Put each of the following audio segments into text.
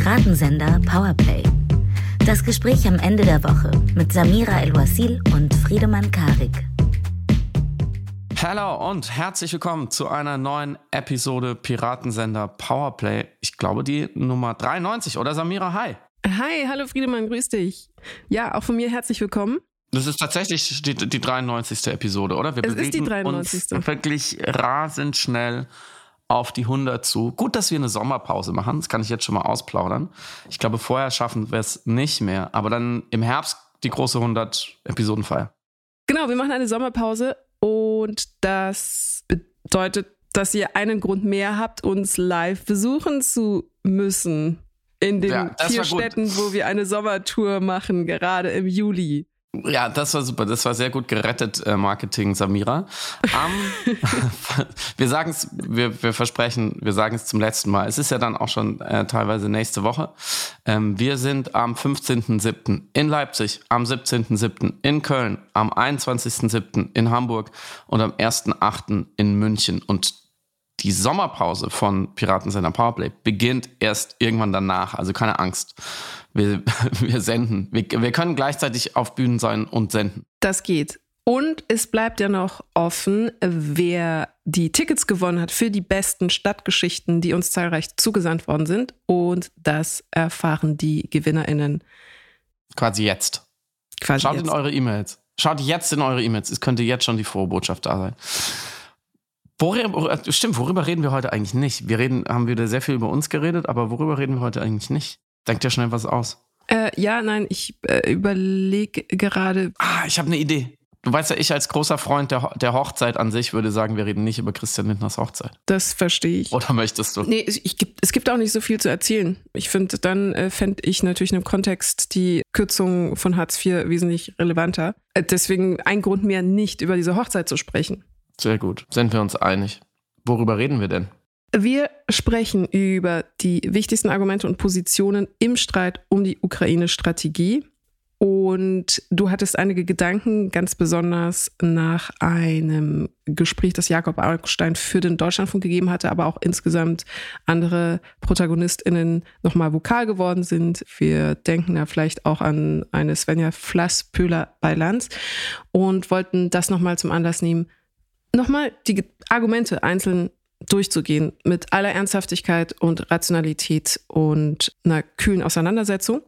Piratensender Powerplay. Das Gespräch am Ende der Woche mit Samira El-Wasil und Friedemann Karik. Hallo und herzlich willkommen zu einer neuen Episode Piratensender Powerplay. Ich glaube die Nummer 93 oder Samira, hi. Hi, hallo Friedemann, grüß dich. Ja, auch von mir herzlich willkommen. Das ist tatsächlich die, die 93. Episode, oder? Wir es ist die 93. uns wirklich rasend schnell auf die 100 zu. Gut, dass wir eine Sommerpause machen, das kann ich jetzt schon mal ausplaudern. Ich glaube, vorher schaffen wir es nicht mehr, aber dann im Herbst die große 100 Episodenfeier. Genau, wir machen eine Sommerpause und das bedeutet, dass ihr einen Grund mehr habt, uns live besuchen zu müssen in den ja, vier Städten, wo wir eine Sommertour machen, gerade im Juli. Ja, das war super. Das war sehr gut gerettet, äh, Marketing, Samira. Um, wir sagen es, wir, wir versprechen, wir sagen es zum letzten Mal. Es ist ja dann auch schon äh, teilweise nächste Woche. Ähm, wir sind am 15.07. in Leipzig, am 17.07. in Köln, am 21.07. in Hamburg und am 1.08. in München. Und die Sommerpause von Piratensender Powerplay beginnt erst irgendwann danach. Also keine Angst. Wir, wir senden. Wir, wir können gleichzeitig auf Bühnen sein und senden. Das geht. Und es bleibt ja noch offen, wer die Tickets gewonnen hat für die besten Stadtgeschichten, die uns zahlreich zugesandt worden sind. Und das erfahren die GewinnerInnen. Quasi jetzt. Quasi Schaut jetzt. in eure E-Mails. Schaut jetzt in eure E-Mails. Es könnte jetzt schon die frohe Botschaft da sein. Worüber, stimmt, worüber reden wir heute eigentlich nicht? Wir reden, haben wieder sehr viel über uns geredet, aber worüber reden wir heute eigentlich nicht? Denkt dir schnell was aus. Äh, ja, nein, ich äh, überlege gerade. Ah, ich habe eine Idee. Du weißt ja, ich als großer Freund der, der Hochzeit an sich würde sagen, wir reden nicht über Christian Lindners Hochzeit. Das verstehe ich. Oder möchtest du? Nee, ich, es gibt auch nicht so viel zu erzählen. Ich finde, dann äh, fände ich natürlich in einem Kontext die Kürzung von Hartz IV wesentlich relevanter. Äh, deswegen ein Grund mehr, nicht über diese Hochzeit zu sprechen. Sehr gut. Sind wir uns einig? Worüber reden wir denn? Wir sprechen über die wichtigsten Argumente und Positionen im Streit um die Ukraine-Strategie. Und du hattest einige Gedanken, ganz besonders nach einem Gespräch, das Jakob Augstein für den Deutschlandfunk gegeben hatte, aber auch insgesamt andere ProtagonistInnen nochmal vokal geworden sind. Wir denken da vielleicht auch an eine Svenja Flasspöhler bei Lanz und wollten das nochmal zum Anlass nehmen, nochmal die Argumente einzeln durchzugehen mit aller Ernsthaftigkeit und Rationalität und einer kühlen Auseinandersetzung.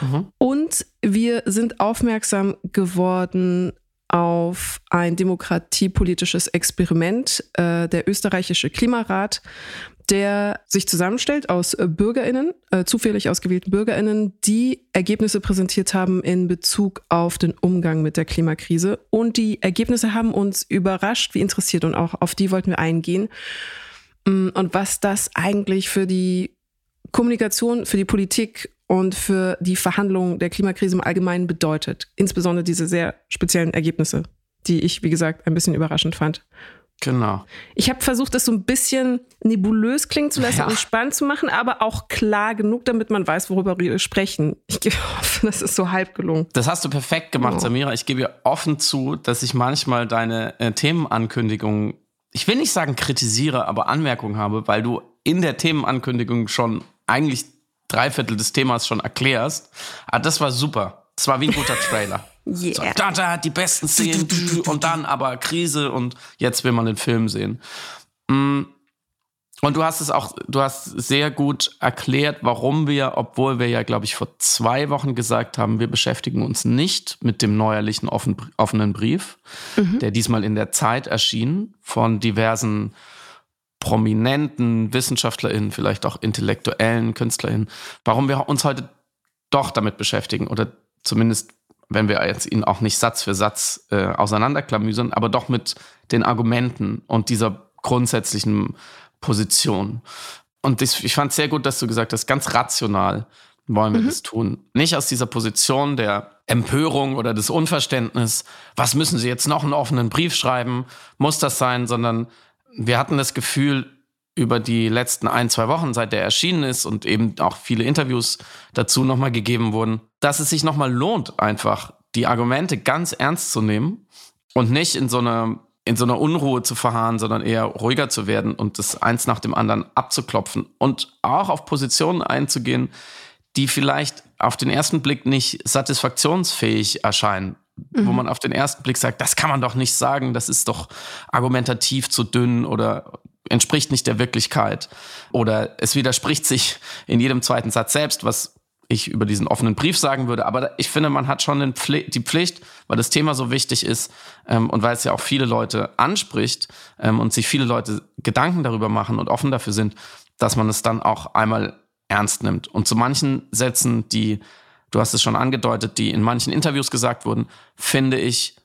Mhm. Und wir sind aufmerksam geworden auf ein demokratiepolitisches Experiment, äh, der österreichische Klimarat, der sich zusammenstellt aus äh, Bürgerinnen, äh, zufällig ausgewählten Bürgerinnen, die Ergebnisse präsentiert haben in Bezug auf den Umgang mit der Klimakrise. Und die Ergebnisse haben uns überrascht, wie interessiert und auch auf die wollten wir eingehen. Mm, und was das eigentlich für die Kommunikation, für die Politik und für die Verhandlungen der Klimakrise im Allgemeinen bedeutet. Insbesondere diese sehr speziellen Ergebnisse, die ich, wie gesagt, ein bisschen überraschend fand. Genau. Ich habe versucht, das so ein bisschen nebulös klingen zu lassen ja. und spannend zu machen, aber auch klar genug, damit man weiß, worüber wir sprechen. Ich hoffe, das ist so halb gelungen. Das hast du perfekt gemacht, oh. Samira. Ich gebe dir offen zu, dass ich manchmal deine äh, Themenankündigungen, ich will nicht sagen kritisiere, aber Anmerkungen habe, weil du in der Themenankündigung schon eigentlich drei Viertel des Themas schon erklärst. Aber ah, das war super. Das war wie ein guter Trailer. Yeah. So, da, da, die besten Szenen und dann aber Krise und jetzt will man den Film sehen. Mm. Und du hast es auch, du hast sehr gut erklärt, warum wir, obwohl wir ja, glaube ich, vor zwei Wochen gesagt haben, wir beschäftigen uns nicht mit dem neuerlichen offen, offenen Brief, mhm. der diesmal in der Zeit erschien von diversen prominenten WissenschaftlerInnen, vielleicht auch intellektuellen KünstlerInnen, warum wir uns heute doch damit beschäftigen oder zumindest wenn wir jetzt ihn auch nicht Satz für Satz äh, auseinanderklamüsern, aber doch mit den Argumenten und dieser grundsätzlichen Position. Und das, ich fand es sehr gut, dass du gesagt hast, ganz rational wollen wir mhm. das tun. Nicht aus dieser Position der Empörung oder des Unverständnisses, was müssen sie jetzt noch einen offenen Brief schreiben, muss das sein, sondern wir hatten das Gefühl, über die letzten ein, zwei Wochen, seit der erschienen ist und eben auch viele Interviews dazu nochmal gegeben wurden, dass es sich nochmal lohnt, einfach die Argumente ganz ernst zu nehmen und nicht in so einer in so einer Unruhe zu verharren, sondern eher ruhiger zu werden und das eins nach dem anderen abzuklopfen und auch auf Positionen einzugehen, die vielleicht auf den ersten Blick nicht satisfaktionsfähig erscheinen, mhm. wo man auf den ersten Blick sagt, das kann man doch nicht sagen, das ist doch argumentativ zu dünn oder entspricht nicht der Wirklichkeit oder es widerspricht sich in jedem zweiten Satz selbst, was ich über diesen offenen Brief sagen würde. Aber ich finde, man hat schon die Pflicht, weil das Thema so wichtig ist ähm, und weil es ja auch viele Leute anspricht ähm, und sich viele Leute Gedanken darüber machen und offen dafür sind, dass man es dann auch einmal ernst nimmt. Und zu manchen Sätzen, die, du hast es schon angedeutet, die in manchen Interviews gesagt wurden, finde ich,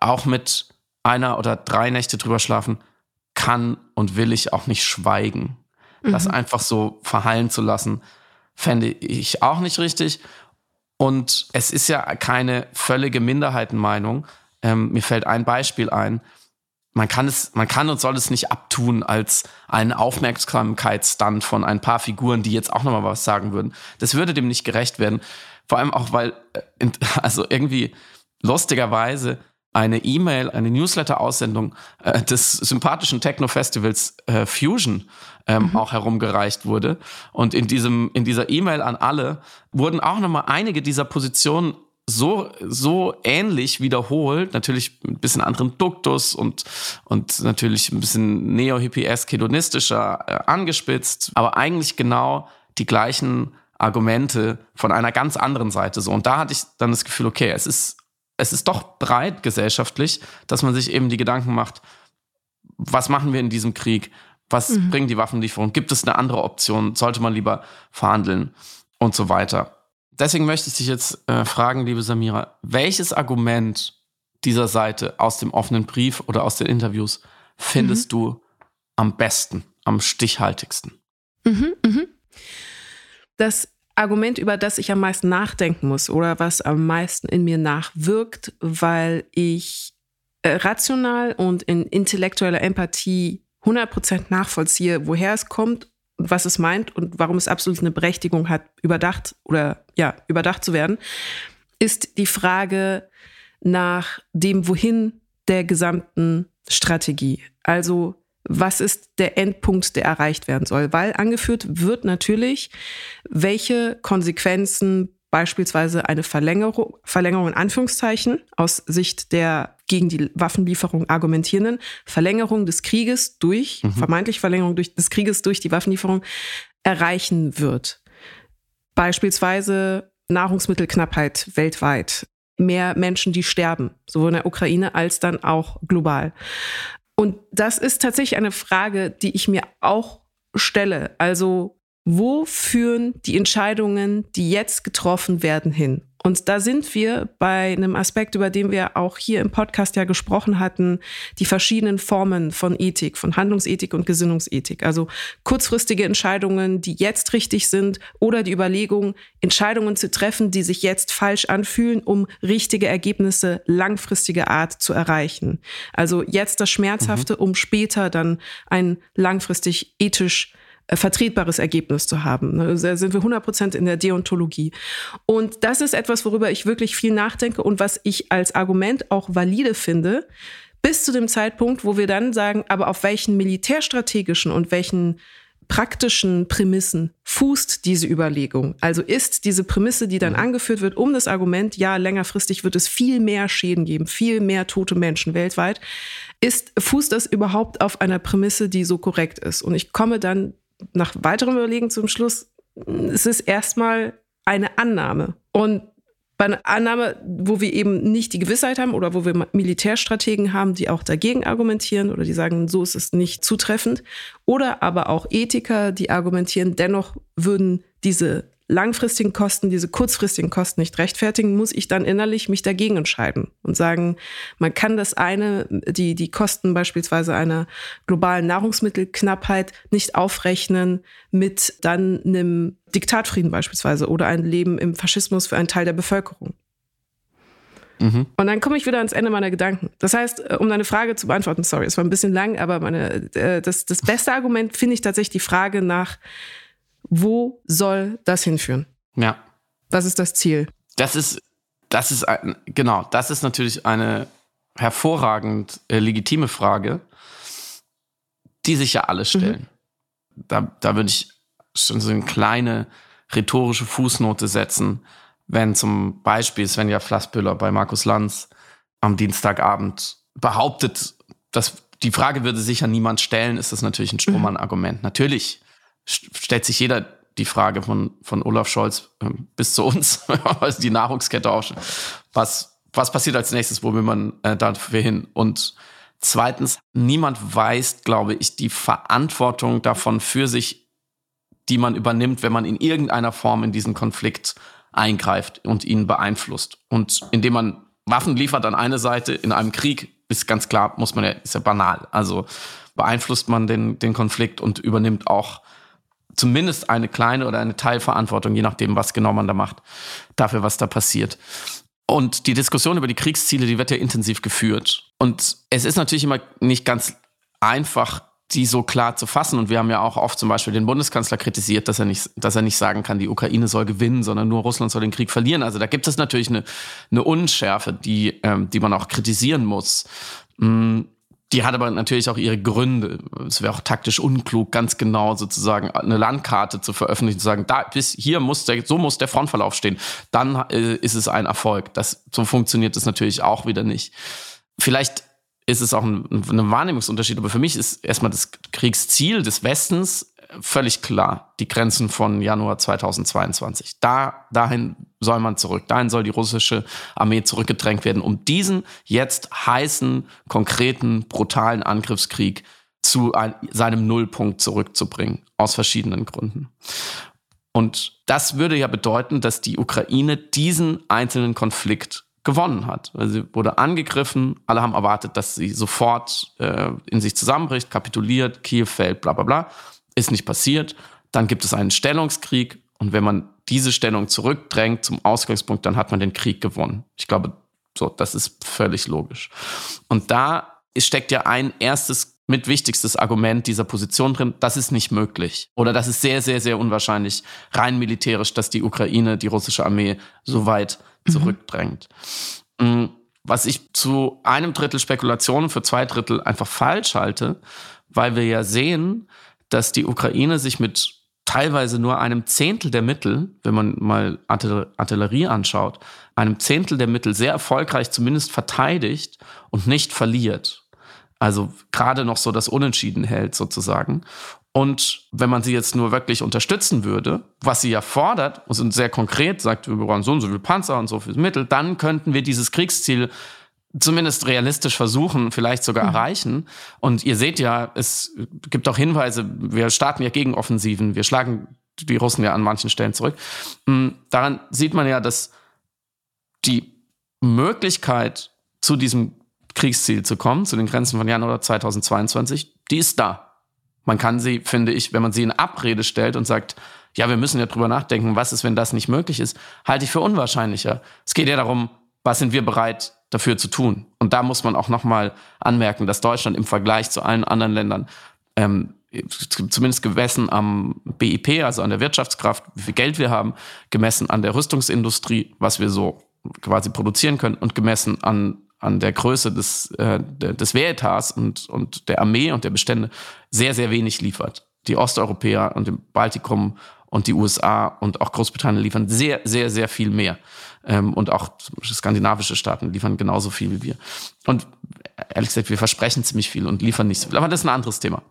auch mit einer oder drei Nächte drüber schlafen, kann und will ich auch nicht schweigen. Mhm. Das einfach so verhallen zu lassen, fände ich auch nicht richtig. Und es ist ja keine völlige Minderheitenmeinung. Ähm, mir fällt ein Beispiel ein. Man kann es, man kann und soll es nicht abtun als einen Aufmerksamkeitsstand von ein paar Figuren, die jetzt auch nochmal was sagen würden. Das würde dem nicht gerecht werden. Vor allem auch, weil, äh, also irgendwie lustigerweise eine E-Mail, eine Newsletter-Aussendung äh, des sympathischen Techno-Festivals äh, Fusion ähm, mhm. auch herumgereicht wurde. Und in diesem, in dieser E-Mail an alle wurden auch nochmal einige dieser Positionen so, so ähnlich wiederholt, natürlich ein bisschen anderen Duktus und, und natürlich ein bisschen neo-hippiesk hedonistischer äh, angespitzt, aber eigentlich genau die gleichen Argumente von einer ganz anderen Seite so. Und da hatte ich dann das Gefühl, okay, es ist es ist doch breit gesellschaftlich, dass man sich eben die Gedanken macht, was machen wir in diesem Krieg? Was mhm. bringen die Waffenlieferungen? Gibt es eine andere Option? Sollte man lieber verhandeln und so weiter? Deswegen möchte ich dich jetzt äh, fragen, liebe Samira, welches Argument dieser Seite aus dem offenen Brief oder aus den Interviews findest mhm. du am besten, am stichhaltigsten? Mhm, mhm. Das Argument, über das ich am meisten nachdenken muss oder was am meisten in mir nachwirkt, weil ich äh, rational und in intellektueller Empathie 100% nachvollziehe, woher es kommt was es meint und warum es absolut eine Berechtigung hat, überdacht oder ja, überdacht zu werden, ist die Frage nach dem Wohin der gesamten Strategie. Also was ist der Endpunkt, der erreicht werden soll. Weil angeführt wird natürlich, welche Konsequenzen beispielsweise eine Verlängerung, Verlängerung in Anführungszeichen aus Sicht der gegen die Waffenlieferung argumentierenden Verlängerung des Krieges durch, mhm. vermeintlich Verlängerung durch, des Krieges durch die Waffenlieferung erreichen wird. Beispielsweise Nahrungsmittelknappheit weltweit, mehr Menschen, die sterben, sowohl in der Ukraine als dann auch global. Und das ist tatsächlich eine Frage, die ich mir auch stelle. Also, wo führen die Entscheidungen, die jetzt getroffen werden, hin? Und da sind wir bei einem Aspekt, über den wir auch hier im Podcast ja gesprochen hatten, die verschiedenen Formen von Ethik, von Handlungsethik und Gesinnungsethik. Also kurzfristige Entscheidungen, die jetzt richtig sind oder die Überlegung, Entscheidungen zu treffen, die sich jetzt falsch anfühlen, um richtige Ergebnisse langfristiger Art zu erreichen. Also jetzt das Schmerzhafte, mhm. um später dann ein langfristig ethisch vertretbares Ergebnis zu haben. Ne? Da sind wir 100 Prozent in der Deontologie. Und das ist etwas, worüber ich wirklich viel nachdenke und was ich als Argument auch valide finde, bis zu dem Zeitpunkt, wo wir dann sagen, aber auf welchen militärstrategischen und welchen praktischen Prämissen fußt diese Überlegung? Also ist diese Prämisse, die dann mhm. angeführt wird, um das Argument, ja, längerfristig wird es viel mehr Schäden geben, viel mehr tote Menschen weltweit, ist, fußt das überhaupt auf einer Prämisse, die so korrekt ist? Und ich komme dann nach weiterem Überlegen zum Schluss, es ist erstmal eine Annahme. Und bei einer Annahme, wo wir eben nicht die Gewissheit haben oder wo wir Militärstrategen haben, die auch dagegen argumentieren oder die sagen, so ist es nicht zutreffend. Oder aber auch Ethiker, die argumentieren, dennoch würden diese langfristigen Kosten, diese kurzfristigen Kosten nicht rechtfertigen, muss ich dann innerlich mich dagegen entscheiden und sagen, man kann das eine, die, die Kosten beispielsweise einer globalen Nahrungsmittelknappheit nicht aufrechnen mit dann einem Diktatfrieden beispielsweise oder ein Leben im Faschismus für einen Teil der Bevölkerung. Mhm. Und dann komme ich wieder ans Ende meiner Gedanken. Das heißt, äh, um deine Frage zu beantworten, sorry, es war ein bisschen lang, aber meine, äh, das, das beste Argument finde ich tatsächlich die Frage nach, wo soll das hinführen? Ja. Was ist das Ziel? Das ist, das ist, ein, genau, das ist natürlich eine hervorragend äh, legitime Frage, die sich ja alle stellen. Mhm. Da, da würde ich schon so eine kleine rhetorische Fußnote setzen, wenn zum Beispiel Svenja Flassbüller bei Markus Lanz am Dienstagabend behauptet, dass die Frage würde sicher niemand stellen, ist das natürlich ein Strohmann-Argument. Mhm. Natürlich stellt sich jeder die Frage von, von Olaf Scholz äh, bis zu uns, also die Nahrungskette auch. Was, was passiert als nächstes? Wo will man äh, dafür hin? Und zweitens, niemand weiß, glaube ich, die Verantwortung davon für sich, die man übernimmt, wenn man in irgendeiner Form in diesen Konflikt eingreift und ihn beeinflusst. Und indem man Waffen liefert an eine Seite in einem Krieg, ist ganz klar, muss man ja, ist ja banal. Also beeinflusst man den, den Konflikt und übernimmt auch zumindest eine kleine oder eine Teilverantwortung, je nachdem, was genau man da macht, dafür, was da passiert. Und die Diskussion über die Kriegsziele, die wird ja intensiv geführt. Und es ist natürlich immer nicht ganz einfach, die so klar zu fassen. Und wir haben ja auch oft zum Beispiel den Bundeskanzler kritisiert, dass er nicht, dass er nicht sagen kann, die Ukraine soll gewinnen, sondern nur Russland soll den Krieg verlieren. Also da gibt es natürlich eine, eine Unschärfe, die, ähm, die man auch kritisieren muss. Mm, die hat aber natürlich auch ihre Gründe. Es wäre auch taktisch unklug, ganz genau sozusagen eine Landkarte zu veröffentlichen, zu sagen, da bis hier muss der, so muss der Frontverlauf stehen. Dann äh, ist es ein Erfolg. Das, so funktioniert es natürlich auch wieder nicht. Vielleicht ist es auch ein, ein Wahrnehmungsunterschied, aber für mich ist erstmal das Kriegsziel des Westens völlig klar. Die Grenzen von Januar 2022. Da, dahin soll man zurück. Dahin soll die russische Armee zurückgedrängt werden, um diesen jetzt heißen, konkreten, brutalen Angriffskrieg zu ein, seinem Nullpunkt zurückzubringen. Aus verschiedenen Gründen. Und das würde ja bedeuten, dass die Ukraine diesen einzelnen Konflikt gewonnen hat. Sie wurde angegriffen, alle haben erwartet, dass sie sofort äh, in sich zusammenbricht, kapituliert, Kiew fällt, bla bla bla. Ist nicht passiert. Dann gibt es einen Stellungskrieg und wenn man diese Stellung zurückdrängt zum Ausgangspunkt, dann hat man den Krieg gewonnen. Ich glaube, so, das ist völlig logisch. Und da steckt ja ein erstes mit wichtigstes Argument dieser Position drin, das ist nicht möglich. Oder das ist sehr, sehr, sehr unwahrscheinlich, rein militärisch, dass die Ukraine, die russische Armee so weit mhm. zurückdrängt. Mhm. Was ich zu einem Drittel Spekulationen für zwei Drittel einfach falsch halte, weil wir ja sehen, dass die Ukraine sich mit teilweise nur einem Zehntel der Mittel, wenn man mal Artillerie anschaut, einem Zehntel der Mittel sehr erfolgreich zumindest verteidigt und nicht verliert. Also gerade noch so das Unentschieden hält sozusagen. Und wenn man sie jetzt nur wirklich unterstützen würde, was sie ja fordert, und sehr konkret sagt, wir brauchen so und so viel Panzer und so viel Mittel, dann könnten wir dieses Kriegsziel zumindest realistisch versuchen, vielleicht sogar mhm. erreichen. Und ihr seht ja, es gibt auch Hinweise, wir starten ja Gegenoffensiven, wir schlagen die Russen ja an manchen Stellen zurück. Hm, daran sieht man ja, dass die Möglichkeit, zu diesem Kriegsziel zu kommen, zu den Grenzen von Januar 2022, die ist da. Man kann sie, finde ich, wenn man sie in Abrede stellt und sagt, ja, wir müssen ja drüber nachdenken, was ist, wenn das nicht möglich ist, halte ich für unwahrscheinlicher. Es geht ja darum, was sind wir bereit dafür zu tun? Und da muss man auch nochmal anmerken, dass Deutschland im Vergleich zu allen anderen Ländern ähm, zumindest gemessen am BIP, also an der Wirtschaftskraft, wie viel Geld wir haben, gemessen an der Rüstungsindustrie, was wir so quasi produzieren können und gemessen an, an der Größe des, äh, des Wehretats und, und der Armee und der Bestände sehr, sehr wenig liefert. Die Osteuropäer und im Baltikum und die USA und auch Großbritannien liefern sehr, sehr, sehr viel mehr. Ähm, und auch skandinavische Staaten liefern genauso viel wie wir. Und ehrlich gesagt, wir versprechen ziemlich viel und liefern nicht so viel. Aber das ist ein anderes Thema.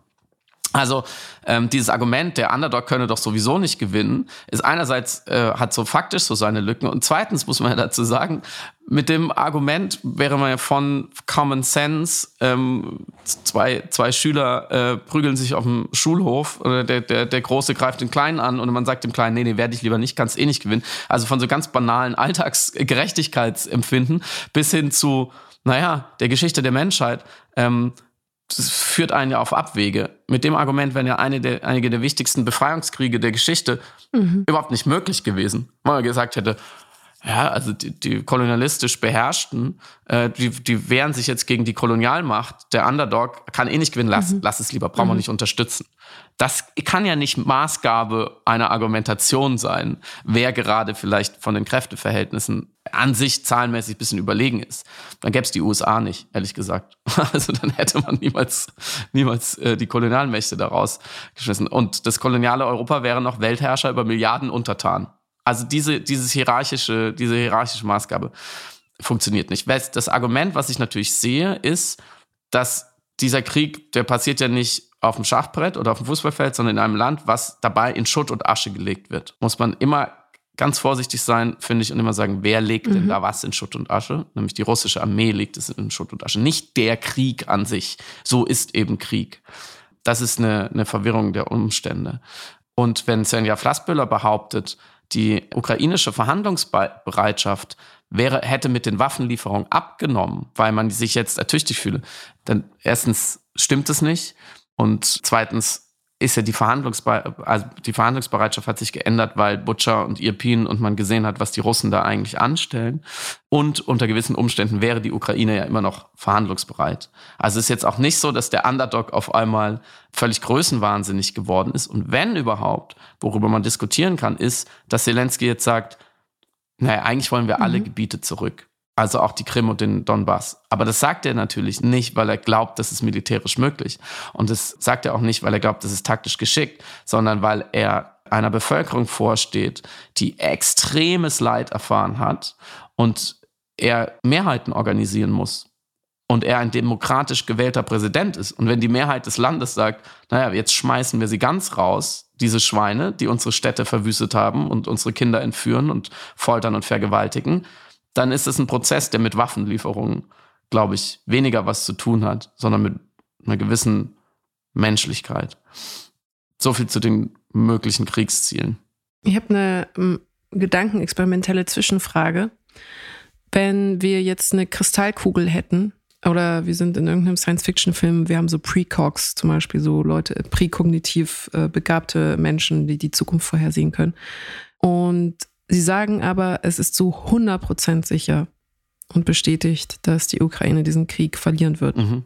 Also ähm, dieses Argument, der Underdog könne doch sowieso nicht gewinnen, ist einerseits äh, hat so faktisch so seine Lücken und zweitens muss man ja dazu sagen, mit dem Argument wäre man ja von Common Sense, ähm, zwei, zwei Schüler äh, prügeln sich auf dem Schulhof oder der, der, der Große greift den Kleinen an und man sagt dem Kleinen, nee, nee, werde ich lieber nicht, kannst eh nicht gewinnen. Also von so ganz banalen Alltagsgerechtigkeitsempfinden bis hin zu, naja, der Geschichte der Menschheit. Ähm, das führt einen ja auf Abwege. Mit dem Argument wären ja eine der, einige der wichtigsten Befreiungskriege der Geschichte mhm. überhaupt nicht möglich gewesen. Wenn man gesagt hätte, ja, also die, die kolonialistisch Beherrschten, äh, die, die wehren sich jetzt gegen die Kolonialmacht. Der Underdog kann eh nicht gewinnen, lass, mhm. lass es lieber, brauchen wir mhm. nicht unterstützen. Das kann ja nicht Maßgabe einer Argumentation sein, wer gerade vielleicht von den Kräfteverhältnissen an sich zahlenmäßig bisschen überlegen ist. Dann gäbe es die USA nicht, ehrlich gesagt. Also dann hätte man niemals, niemals äh, die Kolonialmächte daraus geschmissen. Und das koloniale Europa wäre noch Weltherrscher über Milliarden Untertanen. Also diese, dieses hierarchische, diese hierarchische Maßgabe funktioniert nicht. Das Argument, was ich natürlich sehe, ist, dass dieser Krieg, der passiert ja nicht auf dem Schachbrett oder auf dem Fußballfeld, sondern in einem Land, was dabei in Schutt und Asche gelegt wird. Muss man immer ganz vorsichtig sein, finde ich, und immer sagen, wer legt mhm. denn da was in Schutt und Asche? Nämlich die russische Armee legt es in Schutt und Asche. Nicht der Krieg an sich. So ist eben Krieg. Das ist eine, eine Verwirrung der Umstände. Und wenn Senja Flassbüller behauptet, die ukrainische Verhandlungsbereitschaft wäre, hätte mit den Waffenlieferungen abgenommen, weil man sich jetzt ertüchtigt fühle, dann erstens stimmt es nicht und zweitens ist ja die, Verhandlungsbe also die Verhandlungsbereitschaft hat sich geändert, weil Butcher und Irpin und man gesehen hat, was die Russen da eigentlich anstellen. Und unter gewissen Umständen wäre die Ukraine ja immer noch verhandlungsbereit. Also es ist jetzt auch nicht so, dass der Underdog auf einmal völlig größenwahnsinnig geworden ist. Und wenn überhaupt, worüber man diskutieren kann, ist, dass Zelensky jetzt sagt, naja, eigentlich wollen wir alle mhm. Gebiete zurück. Also auch die Krim und den Donbass. Aber das sagt er natürlich nicht, weil er glaubt, das ist militärisch möglich. Und das sagt er auch nicht, weil er glaubt, das ist taktisch geschickt, sondern weil er einer Bevölkerung vorsteht, die extremes Leid erfahren hat und er Mehrheiten organisieren muss. Und er ein demokratisch gewählter Präsident ist. Und wenn die Mehrheit des Landes sagt, naja, jetzt schmeißen wir sie ganz raus, diese Schweine, die unsere Städte verwüstet haben und unsere Kinder entführen und foltern und vergewaltigen, dann ist es ein Prozess, der mit Waffenlieferungen, glaube ich, weniger was zu tun hat, sondern mit einer gewissen Menschlichkeit. So viel zu den möglichen Kriegszielen. Ich habe eine um, gedankenexperimentelle Zwischenfrage. Wenn wir jetzt eine Kristallkugel hätten, oder wir sind in irgendeinem Science-Fiction-Film, wir haben so Precogs zum Beispiel, so Leute, präkognitiv äh, begabte Menschen, die die Zukunft vorhersehen können. Und Sie sagen aber, es ist zu 100% sicher und bestätigt, dass die Ukraine diesen Krieg verlieren wird. Mhm.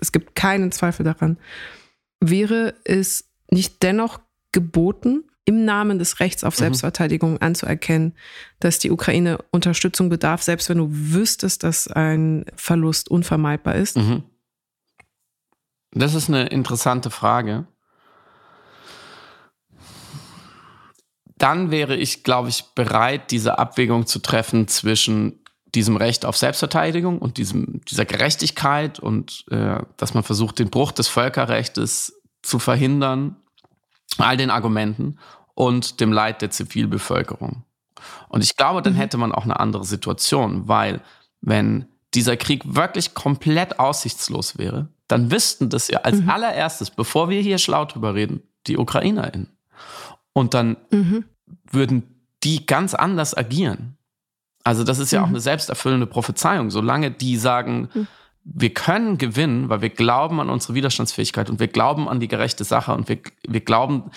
Es gibt keinen Zweifel daran. Wäre es nicht dennoch geboten, im Namen des Rechts auf mhm. Selbstverteidigung anzuerkennen, dass die Ukraine Unterstützung bedarf, selbst wenn du wüsstest, dass ein Verlust unvermeidbar ist? Mhm. Das ist eine interessante Frage. Dann wäre ich, glaube ich, bereit, diese Abwägung zu treffen zwischen diesem Recht auf Selbstverteidigung und diesem, dieser Gerechtigkeit und äh, dass man versucht, den Bruch des Völkerrechts zu verhindern, all den Argumenten und dem Leid der Zivilbevölkerung. Und ich glaube, dann mhm. hätte man auch eine andere Situation, weil wenn dieser Krieg wirklich komplett aussichtslos wäre, dann wüssten das ja als mhm. allererstes, bevor wir hier schlau drüber reden, die UkrainerInnen. Und dann mhm. würden die ganz anders agieren. Also das ist ja mhm. auch eine selbsterfüllende Prophezeiung. Solange die sagen, mhm. wir können gewinnen, weil wir glauben an unsere Widerstandsfähigkeit und wir glauben an die gerechte Sache und wir, wir glauben,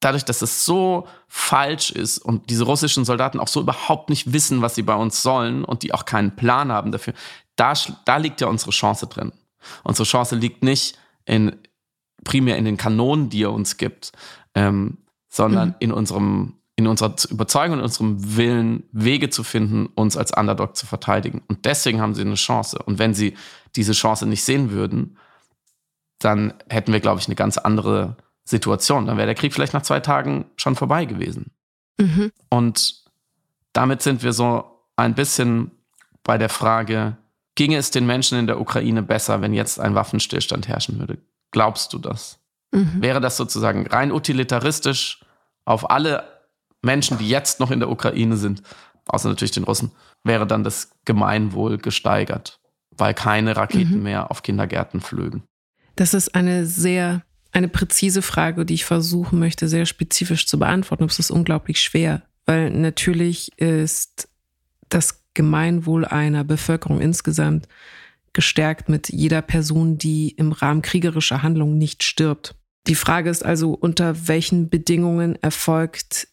dadurch, dass es so falsch ist und diese russischen Soldaten auch so überhaupt nicht wissen, was sie bei uns sollen und die auch keinen Plan haben dafür, da, da liegt ja unsere Chance drin. Unsere Chance liegt nicht in, primär in den Kanonen, die er uns gibt, ähm, sondern mhm. in unserem in unserer Überzeugung, in unserem Willen, Wege zu finden, uns als Underdog zu verteidigen. Und deswegen haben sie eine Chance. Und wenn sie diese Chance nicht sehen würden, dann hätten wir, glaube ich, eine ganz andere Situation. Dann wäre der Krieg vielleicht nach zwei Tagen schon vorbei gewesen. Mhm. Und damit sind wir so ein bisschen bei der Frage, ginge es den Menschen in der Ukraine besser, wenn jetzt ein Waffenstillstand herrschen würde? Glaubst du das? Mhm. Wäre das sozusagen rein utilitaristisch auf alle Menschen, die jetzt noch in der Ukraine sind, außer natürlich den Russen, wäre dann das Gemeinwohl gesteigert, weil keine Raketen mhm. mehr auf Kindergärten flögen? Das ist eine sehr, eine präzise Frage, die ich versuchen möchte, sehr spezifisch zu beantworten. Es ist unglaublich schwer, weil natürlich ist das Gemeinwohl einer Bevölkerung insgesamt gestärkt mit jeder Person, die im Rahmen kriegerischer Handlungen nicht stirbt. Die Frage ist also, unter welchen Bedingungen erfolgt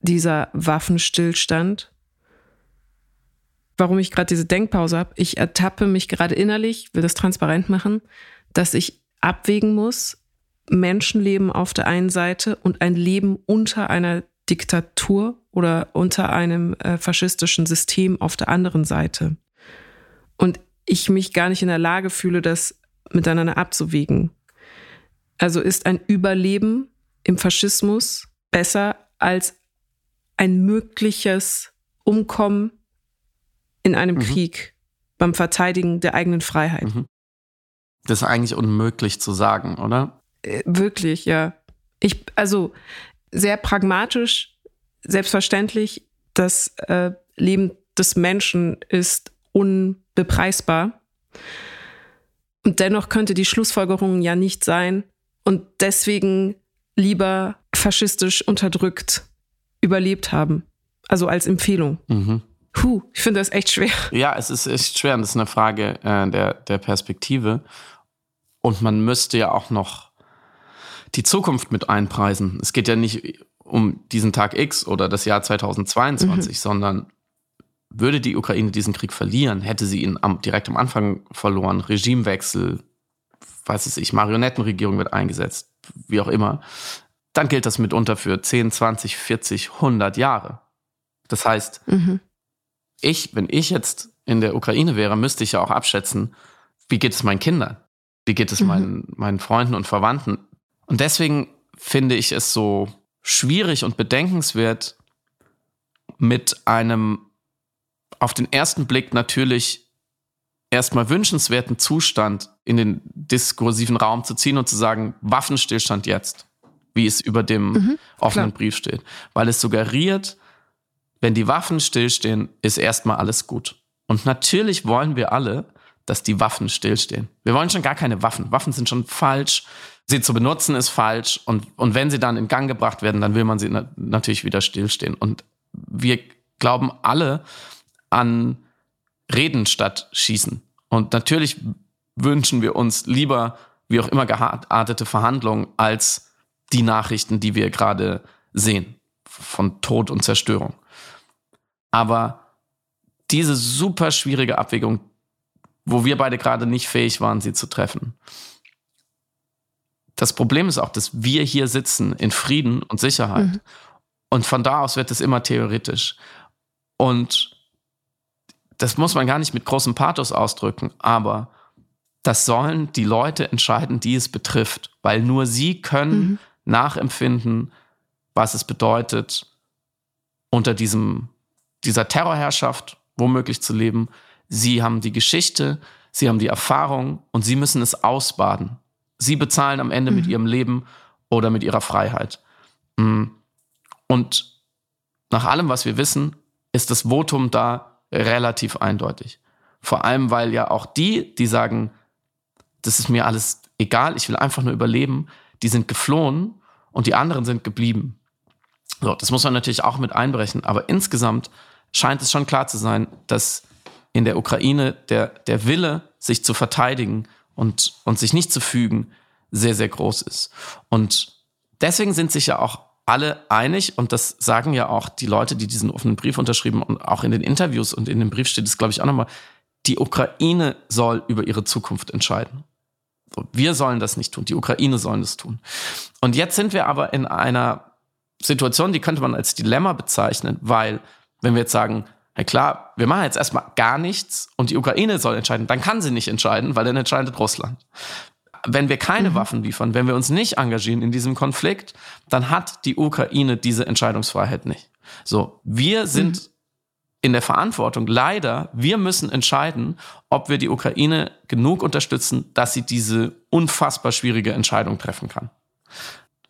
dieser Waffenstillstand? Warum ich gerade diese Denkpause habe, ich ertappe mich gerade innerlich, will das transparent machen, dass ich abwägen muss, Menschenleben auf der einen Seite und ein Leben unter einer Diktatur oder unter einem äh, faschistischen System auf der anderen Seite. Und ich mich gar nicht in der Lage fühle, das miteinander abzuwägen. Also ist ein Überleben im Faschismus besser als ein mögliches Umkommen in einem mhm. Krieg beim Verteidigen der eigenen Freiheit. Mhm. Das ist eigentlich unmöglich zu sagen, oder? Äh, wirklich, ja. Ich, also sehr pragmatisch, selbstverständlich, das äh, Leben des Menschen ist unbepreisbar. Und dennoch könnte die Schlussfolgerung ja nicht sein und deswegen lieber faschistisch unterdrückt überlebt haben. Also als Empfehlung. Mhm. Puh, ich finde das echt schwer. Ja, es ist echt schwer und es ist eine Frage äh, der, der Perspektive. Und man müsste ja auch noch die Zukunft mit einpreisen. Es geht ja nicht um diesen Tag X oder das Jahr 2022, mhm. sondern würde die Ukraine diesen Krieg verlieren, hätte sie ihn am, direkt am Anfang verloren, Regimewechsel, weiß es ich, Marionettenregierung wird eingesetzt, wie auch immer, dann gilt das mitunter für 10, 20, 40, 100 Jahre. Das heißt, mhm. ich, wenn ich jetzt in der Ukraine wäre, müsste ich ja auch abschätzen, wie geht es meinen Kindern? Wie geht es mhm. meinen, meinen Freunden und Verwandten? Und deswegen finde ich es so schwierig und bedenkenswert, mit einem auf den ersten Blick natürlich erstmal wünschenswerten Zustand in den diskursiven Raum zu ziehen und zu sagen, Waffenstillstand jetzt, wie es über dem mhm, offenen Brief steht. Weil es suggeriert, wenn die Waffen stillstehen, ist erstmal alles gut. Und natürlich wollen wir alle, dass die Waffen stillstehen. Wir wollen schon gar keine Waffen. Waffen sind schon falsch. Sie zu benutzen ist falsch. Und, und wenn sie dann in Gang gebracht werden, dann will man sie na natürlich wieder stillstehen. Und wir glauben alle an Reden statt Schießen. Und natürlich wünschen wir uns lieber, wie auch immer geartete Verhandlungen, als die Nachrichten, die wir gerade sehen von Tod und Zerstörung. Aber diese super schwierige Abwägung, wo wir beide gerade nicht fähig waren, sie zu treffen. Das Problem ist auch, dass wir hier sitzen in Frieden und Sicherheit. Mhm. Und von da aus wird es immer theoretisch. Und das muss man gar nicht mit großem Pathos ausdrücken, aber das sollen die Leute entscheiden, die es betrifft, weil nur sie können mhm. nachempfinden, was es bedeutet, unter diesem, dieser Terrorherrschaft womöglich zu leben, Sie haben die Geschichte, sie haben die Erfahrung und sie müssen es ausbaden. Sie bezahlen am Ende mhm. mit ihrem Leben oder mit ihrer Freiheit. Mm. Und nach allem, was wir wissen, ist das Votum da relativ eindeutig. Vor allem, weil ja auch die, die sagen, das ist mir alles egal, ich will einfach nur überleben, die sind geflohen und die anderen sind geblieben. So, das muss man natürlich auch mit einbrechen, aber insgesamt scheint es schon klar zu sein, dass in der Ukraine der, der Wille, sich zu verteidigen und, und sich nicht zu fügen, sehr, sehr groß ist. Und deswegen sind sich ja auch alle einig, und das sagen ja auch die Leute, die diesen offenen Brief unterschrieben und auch in den Interviews und in dem Brief steht es, glaube ich, auch nochmal, die Ukraine soll über ihre Zukunft entscheiden. Wir sollen das nicht tun, die Ukraine sollen das tun. Und jetzt sind wir aber in einer Situation, die könnte man als Dilemma bezeichnen, weil wenn wir jetzt sagen, na klar, wir machen jetzt erstmal gar nichts und die Ukraine soll entscheiden, dann kann sie nicht entscheiden, weil dann entscheidet Russland. Wenn wir keine mhm. Waffen liefern, wenn wir uns nicht engagieren in diesem Konflikt, dann hat die Ukraine diese Entscheidungsfreiheit nicht. So, wir sind mhm. In der Verantwortung. Leider, wir müssen entscheiden, ob wir die Ukraine genug unterstützen, dass sie diese unfassbar schwierige Entscheidung treffen kann.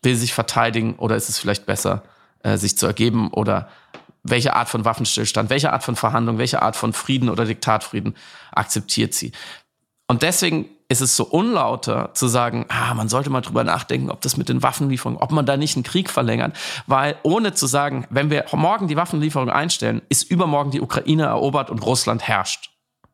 Will sie sich verteidigen oder ist es vielleicht besser, äh, sich zu ergeben oder welche Art von Waffenstillstand, welche Art von Verhandlung, welche Art von Frieden oder Diktatfrieden akzeptiert sie. Und deswegen ist es so unlauter zu sagen, ah, man sollte mal drüber nachdenken, ob das mit den Waffenlieferungen, ob man da nicht einen Krieg verlängert, weil ohne zu sagen, wenn wir morgen die Waffenlieferung einstellen, ist übermorgen die Ukraine erobert und Russland herrscht.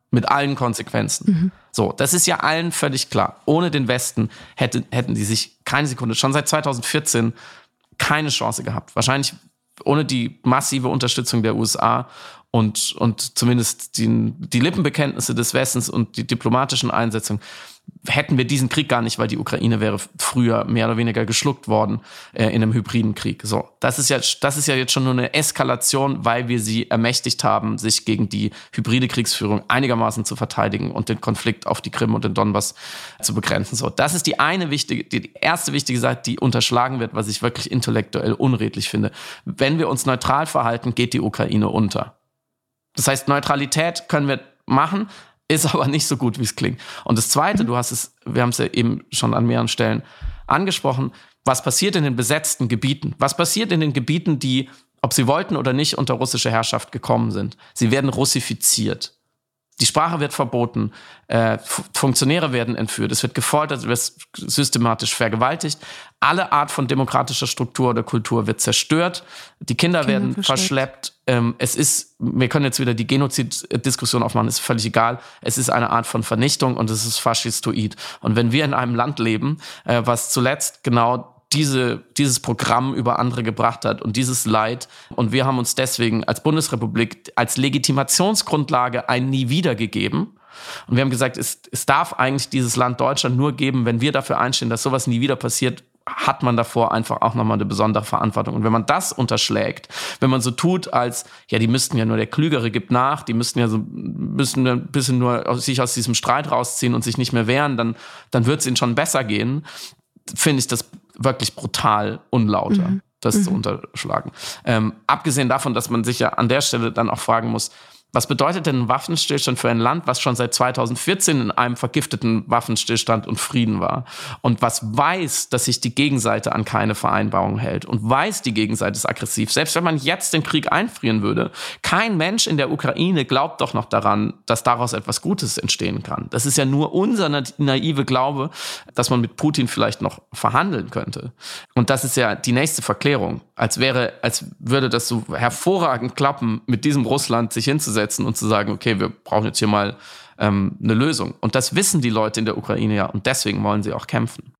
Mit allen Konsequenzen. Mhm. So, das ist ja allen völlig klar. Ohne den Westen hätte, hätten die sich keine Sekunde, schon seit 2014 keine Chance gehabt. Wahrscheinlich ohne die massive Unterstützung der USA und, und zumindest die, die Lippenbekenntnisse des Westens und die diplomatischen Einsetzungen hätten wir diesen Krieg gar nicht, weil die Ukraine wäre früher mehr oder weniger geschluckt worden äh, in einem hybriden Krieg. So, das ist ja, das ist ja jetzt schon nur eine Eskalation, weil wir sie ermächtigt haben, sich gegen die hybride Kriegsführung einigermaßen zu verteidigen und den Konflikt auf die Krim und den Donbass zu begrenzen. So, das ist die eine wichtige, die erste wichtige Seite, die unterschlagen wird, was ich wirklich intellektuell unredlich finde. Wenn wir uns neutral verhalten, geht die Ukraine unter. Das heißt, Neutralität können wir machen, ist aber nicht so gut, wie es klingt. Und das Zweite, du hast es, wir haben es ja eben schon an mehreren Stellen angesprochen, was passiert in den besetzten Gebieten? Was passiert in den Gebieten, die, ob sie wollten oder nicht, unter russische Herrschaft gekommen sind? Sie werden russifiziert. Die Sprache wird verboten, äh, Funktionäre werden entführt, es wird gefoltert, es wird systematisch vergewaltigt. Alle Art von demokratischer Struktur oder Kultur wird zerstört. Die Kinder, Kinder werden verschleppt. verschleppt. Ähm, es ist, wir können jetzt wieder die Genozid-Diskussion aufmachen, ist völlig egal. Es ist eine Art von Vernichtung und es ist faschistoid. Und wenn wir in einem Land leben, äh, was zuletzt genau diese, dieses Programm über andere gebracht hat und dieses Leid. Und wir haben uns deswegen als Bundesrepublik als Legitimationsgrundlage ein Nie wieder gegeben. Und wir haben gesagt, es, es darf eigentlich dieses Land Deutschland nur geben, wenn wir dafür einstehen, dass sowas nie wieder passiert, hat man davor einfach auch nochmal eine besondere Verantwortung. Und wenn man das unterschlägt, wenn man so tut, als, ja, die müssten ja nur, der Klügere gibt nach, die müssten ja so, müssen ein bisschen nur sich aus diesem Streit rausziehen und sich nicht mehr wehren, dann, dann wird es ihnen schon besser gehen, finde ich das wirklich brutal unlauter, mhm. das mhm. zu unterschlagen. Ähm, abgesehen davon, dass man sich ja an der Stelle dann auch fragen muss, was bedeutet denn ein Waffenstillstand für ein Land, was schon seit 2014 in einem vergifteten Waffenstillstand und Frieden war und was weiß, dass sich die Gegenseite an keine Vereinbarung hält und weiß, die Gegenseite ist aggressiv. Selbst wenn man jetzt den Krieg einfrieren würde, kein Mensch in der Ukraine glaubt doch noch daran, dass daraus etwas Gutes entstehen kann. Das ist ja nur unser naive Glaube, dass man mit Putin vielleicht noch verhandeln könnte. Und das ist ja die nächste Verklärung. Als wäre, als würde das so hervorragend klappen, mit diesem Russland sich hinzusetzen und zu sagen, okay, wir brauchen jetzt hier mal ähm, eine Lösung. Und das wissen die Leute in der Ukraine ja und deswegen wollen sie auch kämpfen.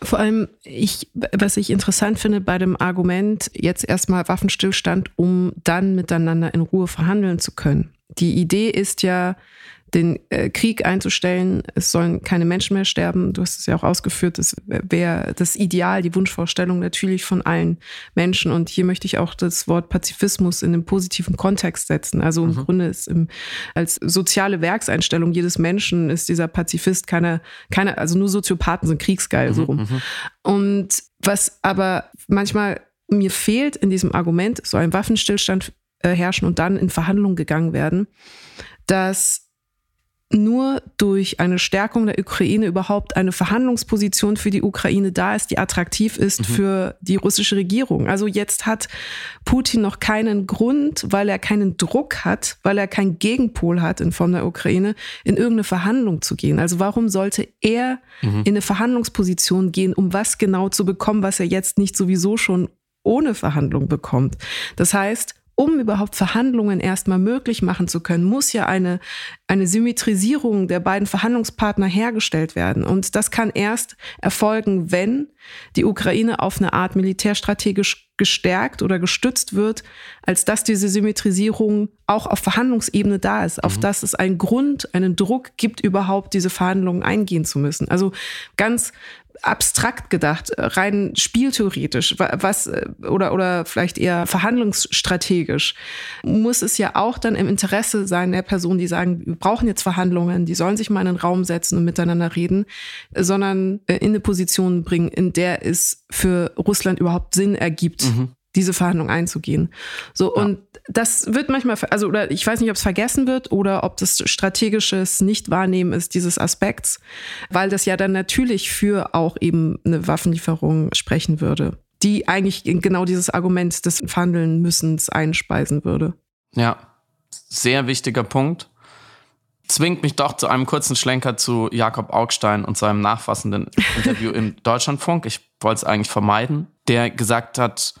Vor allem, ich, was ich interessant finde bei dem Argument, jetzt erstmal Waffenstillstand, um dann miteinander in Ruhe verhandeln zu können. Die Idee ist ja, den äh, Krieg einzustellen. Es sollen keine Menschen mehr sterben. Du hast es ja auch ausgeführt. Das wäre das Ideal, die Wunschvorstellung natürlich von allen Menschen. Und hier möchte ich auch das Wort Pazifismus in einem positiven Kontext setzen. Also im mhm. Grunde ist im, als soziale Werkseinstellung jedes Menschen ist dieser Pazifist keine, keine, also nur Soziopathen sind kriegsgeil, mhm. so rum. Mhm. Und was aber manchmal mir fehlt in diesem Argument, soll ein Waffenstillstand äh, herrschen und dann in Verhandlungen gegangen werden, dass nur durch eine Stärkung der Ukraine überhaupt eine Verhandlungsposition für die Ukraine da ist, die attraktiv ist mhm. für die russische Regierung. Also jetzt hat Putin noch keinen Grund, weil er keinen Druck hat, weil er keinen Gegenpol hat in Form der Ukraine, in irgendeine Verhandlung zu gehen. Also warum sollte er mhm. in eine Verhandlungsposition gehen, um was genau zu bekommen, was er jetzt nicht sowieso schon ohne Verhandlung bekommt? Das heißt, um überhaupt Verhandlungen erstmal möglich machen zu können, muss ja eine, eine Symmetrisierung der beiden Verhandlungspartner hergestellt werden. Und das kann erst erfolgen, wenn die Ukraine auf eine Art militärstrategisch gestärkt oder gestützt wird, als dass diese Symmetrisierung auch auf Verhandlungsebene da ist, auf mhm. dass es einen Grund, einen Druck gibt, überhaupt diese Verhandlungen eingehen zu müssen. Also ganz abstrakt gedacht, rein spieltheoretisch, was oder oder vielleicht eher verhandlungsstrategisch, muss es ja auch dann im Interesse sein der Person, die sagen, wir brauchen jetzt Verhandlungen, die sollen sich mal in den Raum setzen und miteinander reden, sondern äh, in eine Position bringen, in der es für Russland überhaupt Sinn ergibt, mhm diese Verhandlung einzugehen. So, ja. und das wird manchmal, also, oder ich weiß nicht, ob es vergessen wird oder ob das strategisches Nicht-Wahrnehmen ist dieses Aspekts, weil das ja dann natürlich für auch eben eine Waffenlieferung sprechen würde, die eigentlich genau dieses Argument des Verhandeln müssens einspeisen würde. Ja, sehr wichtiger Punkt. Zwingt mich doch zu einem kurzen Schlenker zu Jakob Augstein und seinem nachfassenden Interview im Deutschlandfunk. Ich wollte es eigentlich vermeiden, der gesagt hat,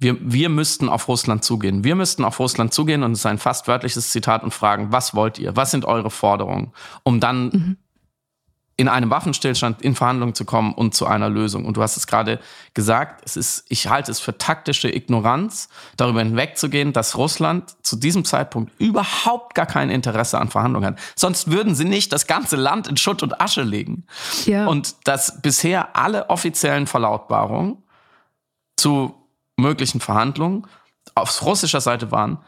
wir, wir müssten auf Russland zugehen. Wir müssten auf Russland zugehen und es ist ein fast wörtliches Zitat und fragen, was wollt ihr? Was sind eure Forderungen? Um dann mhm. in einem Waffenstillstand in Verhandlungen zu kommen und zu einer Lösung. Und du hast es gerade gesagt, es ist, ich halte es für taktische Ignoranz, darüber hinwegzugehen, dass Russland zu diesem Zeitpunkt überhaupt gar kein Interesse an Verhandlungen hat. Sonst würden sie nicht das ganze Land in Schutt und Asche legen. Ja. Und dass bisher alle offiziellen Verlautbarungen zu möglichen Verhandlungen auf russischer Seite waren,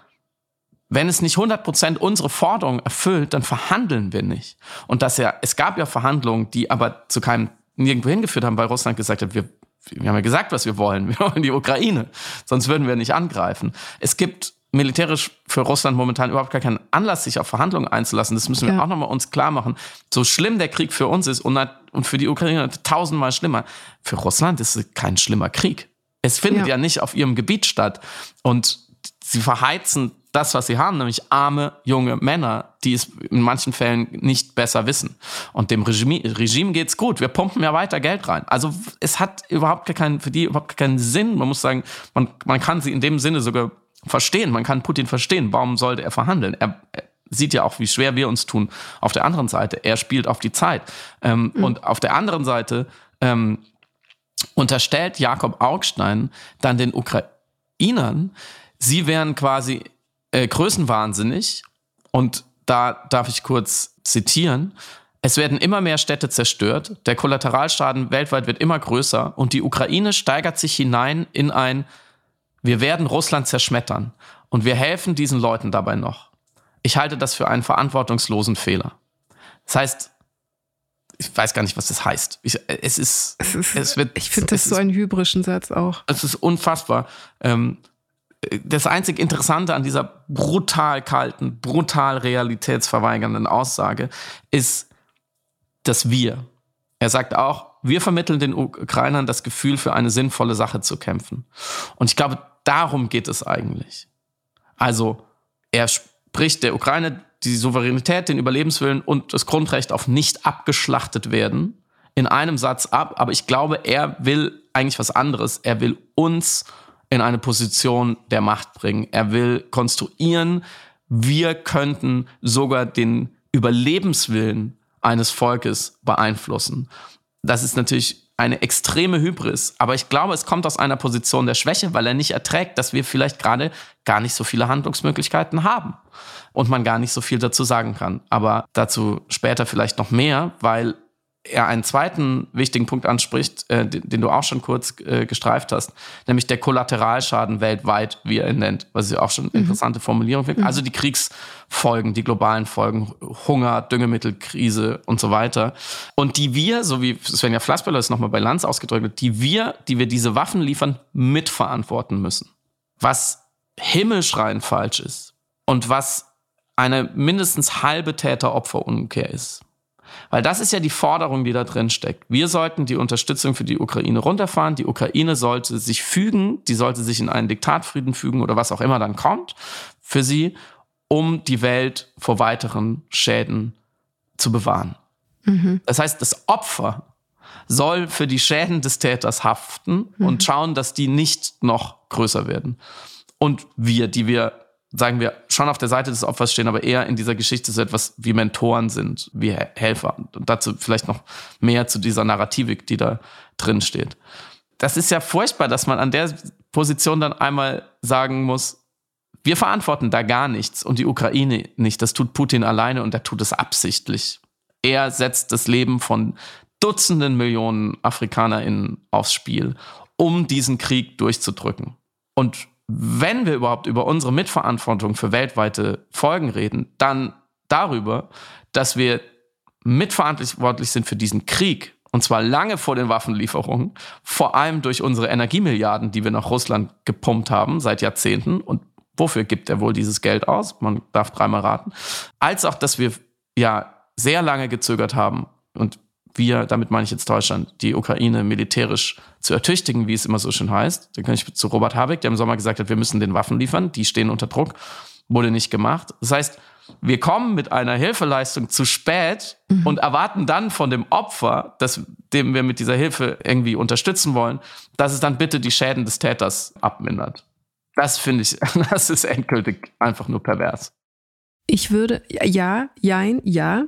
wenn es nicht 100% unsere Forderungen erfüllt, dann verhandeln wir nicht. Und dass ja, es gab ja Verhandlungen, die aber zu keinem nirgendwo hingeführt haben, weil Russland gesagt hat, wir, wir haben ja gesagt, was wir wollen. Wir wollen die Ukraine. Sonst würden wir nicht angreifen. Es gibt militärisch für Russland momentan überhaupt gar keinen Anlass, sich auf Verhandlungen einzulassen. Das müssen wir ja. auch nochmal uns klar machen. So schlimm der Krieg für uns ist und, und für die Ukraine tausendmal schlimmer. Für Russland ist es kein schlimmer Krieg. Es findet ja, ja nicht auf ihrem Gebiet statt. Und sie verheizen das, was sie haben, nämlich arme junge Männer, die es in manchen Fällen nicht besser wissen. Und dem Regime, Regime geht's gut. Wir pumpen ja weiter Geld rein. Also es hat überhaupt keinen, für die überhaupt keinen Sinn. Man muss sagen, man, man kann sie in dem Sinne sogar verstehen. Man kann Putin verstehen. Warum sollte er verhandeln? Er, er sieht ja auch, wie schwer wir uns tun. Auf der anderen Seite, er spielt auf die Zeit. Ähm, mhm. Und auf der anderen Seite ähm, unterstellt Jakob Augstein dann den Ukrainern, sie wären quasi äh, größenwahnsinnig. Und da darf ich kurz zitieren. Es werden immer mehr Städte zerstört, der Kollateralschaden weltweit wird immer größer und die Ukraine steigert sich hinein in ein, wir werden Russland zerschmettern und wir helfen diesen Leuten dabei noch. Ich halte das für einen verantwortungslosen Fehler. Das heißt, ich weiß gar nicht, was das heißt. Ich, es ist, es ist es wird, ich finde das so einen hybrischen Satz auch. Es ist unfassbar. Ähm, das einzig Interessante an dieser brutal kalten, brutal realitätsverweigernden Aussage ist dass Wir. Er sagt auch, wir vermitteln den Ukrainern das Gefühl, für eine sinnvolle Sache zu kämpfen. Und ich glaube, darum geht es eigentlich. Also, er spricht der Ukraine die Souveränität, den Überlebenswillen und das Grundrecht auf nicht abgeschlachtet werden in einem Satz ab. Aber ich glaube, er will eigentlich was anderes. Er will uns in eine Position der Macht bringen. Er will konstruieren, wir könnten sogar den Überlebenswillen eines Volkes beeinflussen. Das ist natürlich eine extreme Hybris, aber ich glaube, es kommt aus einer Position der Schwäche, weil er nicht erträgt, dass wir vielleicht gerade gar nicht so viele Handlungsmöglichkeiten haben und man gar nicht so viel dazu sagen kann. Aber dazu später vielleicht noch mehr, weil er einen zweiten wichtigen Punkt anspricht, äh, den, den, du auch schon kurz äh, gestreift hast, nämlich der Kollateralschaden weltweit, wie er ihn nennt, was ich auch schon mhm. interessante Formulierung finde. Mhm. Also die Kriegsfolgen, die globalen Folgen, Hunger, Düngemittelkrise und so weiter. Und die wir, so wie Svenja Flassbeller es nochmal bei Lanz ausgedrückt hat, die wir, die wir diese Waffen liefern, mitverantworten müssen. Was himmelschreiend falsch ist und was eine mindestens halbe Täter-Opfer-Umkehr ist. Weil das ist ja die Forderung, die da drin steckt. Wir sollten die Unterstützung für die Ukraine runterfahren. Die Ukraine sollte sich fügen, die sollte sich in einen Diktatfrieden fügen oder was auch immer dann kommt für sie, um die Welt vor weiteren Schäden zu bewahren. Mhm. Das heißt, das Opfer soll für die Schäden des Täters haften mhm. und schauen, dass die nicht noch größer werden. Und wir, die wir sagen wir, schon auf der Seite des Opfers stehen, aber eher in dieser Geschichte so etwas wie Mentoren sind, wie Helfer. Und dazu vielleicht noch mehr zu dieser Narrativik, die da drin steht. Das ist ja furchtbar, dass man an der Position dann einmal sagen muss, wir verantworten da gar nichts und die Ukraine nicht. Das tut Putin alleine und er tut es absichtlich. Er setzt das Leben von Dutzenden Millionen AfrikanerInnen aufs Spiel, um diesen Krieg durchzudrücken. Und wenn wir überhaupt über unsere Mitverantwortung für weltweite Folgen reden, dann darüber, dass wir mitverantwortlich sind für diesen Krieg. Und zwar lange vor den Waffenlieferungen, vor allem durch unsere Energiemilliarden, die wir nach Russland gepumpt haben seit Jahrzehnten. Und wofür gibt er wohl dieses Geld aus? Man darf dreimal raten. Als auch, dass wir ja sehr lange gezögert haben und wir, damit meine ich jetzt Deutschland, die Ukraine militärisch zu ertüchtigen, wie es immer so schön heißt. Da kann ich zu Robert Habeck, der im Sommer gesagt hat, wir müssen den Waffen liefern, die stehen unter Druck, wurde nicht gemacht. Das heißt, wir kommen mit einer Hilfeleistung zu spät mhm. und erwarten dann von dem Opfer, dass, dem wir mit dieser Hilfe irgendwie unterstützen wollen, dass es dann bitte die Schäden des Täters abmindert. Das finde ich, das ist endgültig einfach nur pervers. Ich würde, ja, jein, ja.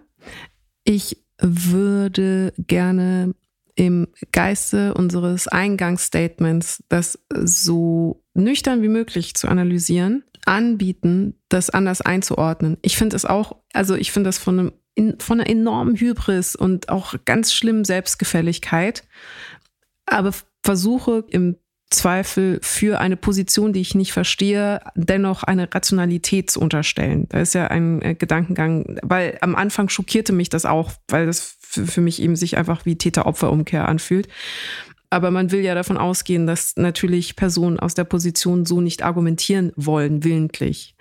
Ich würde gerne im Geiste unseres Eingangsstatements das so nüchtern wie möglich zu analysieren, anbieten, das anders einzuordnen. Ich finde es auch, also ich finde das von, einem, in, von einer enormen Hybris und auch ganz schlimmen Selbstgefälligkeit, aber versuche im Zweifel für eine Position, die ich nicht verstehe, dennoch eine Rationalität zu unterstellen. Da ist ja ein äh, Gedankengang, weil am Anfang schockierte mich das auch, weil das für, mich eben sich einfach wie Täter-Opfer-Umkehr anfühlt. Aber man will ja davon ausgehen, dass natürlich Personen aus der Position so nicht argumentieren wollen, willentlich.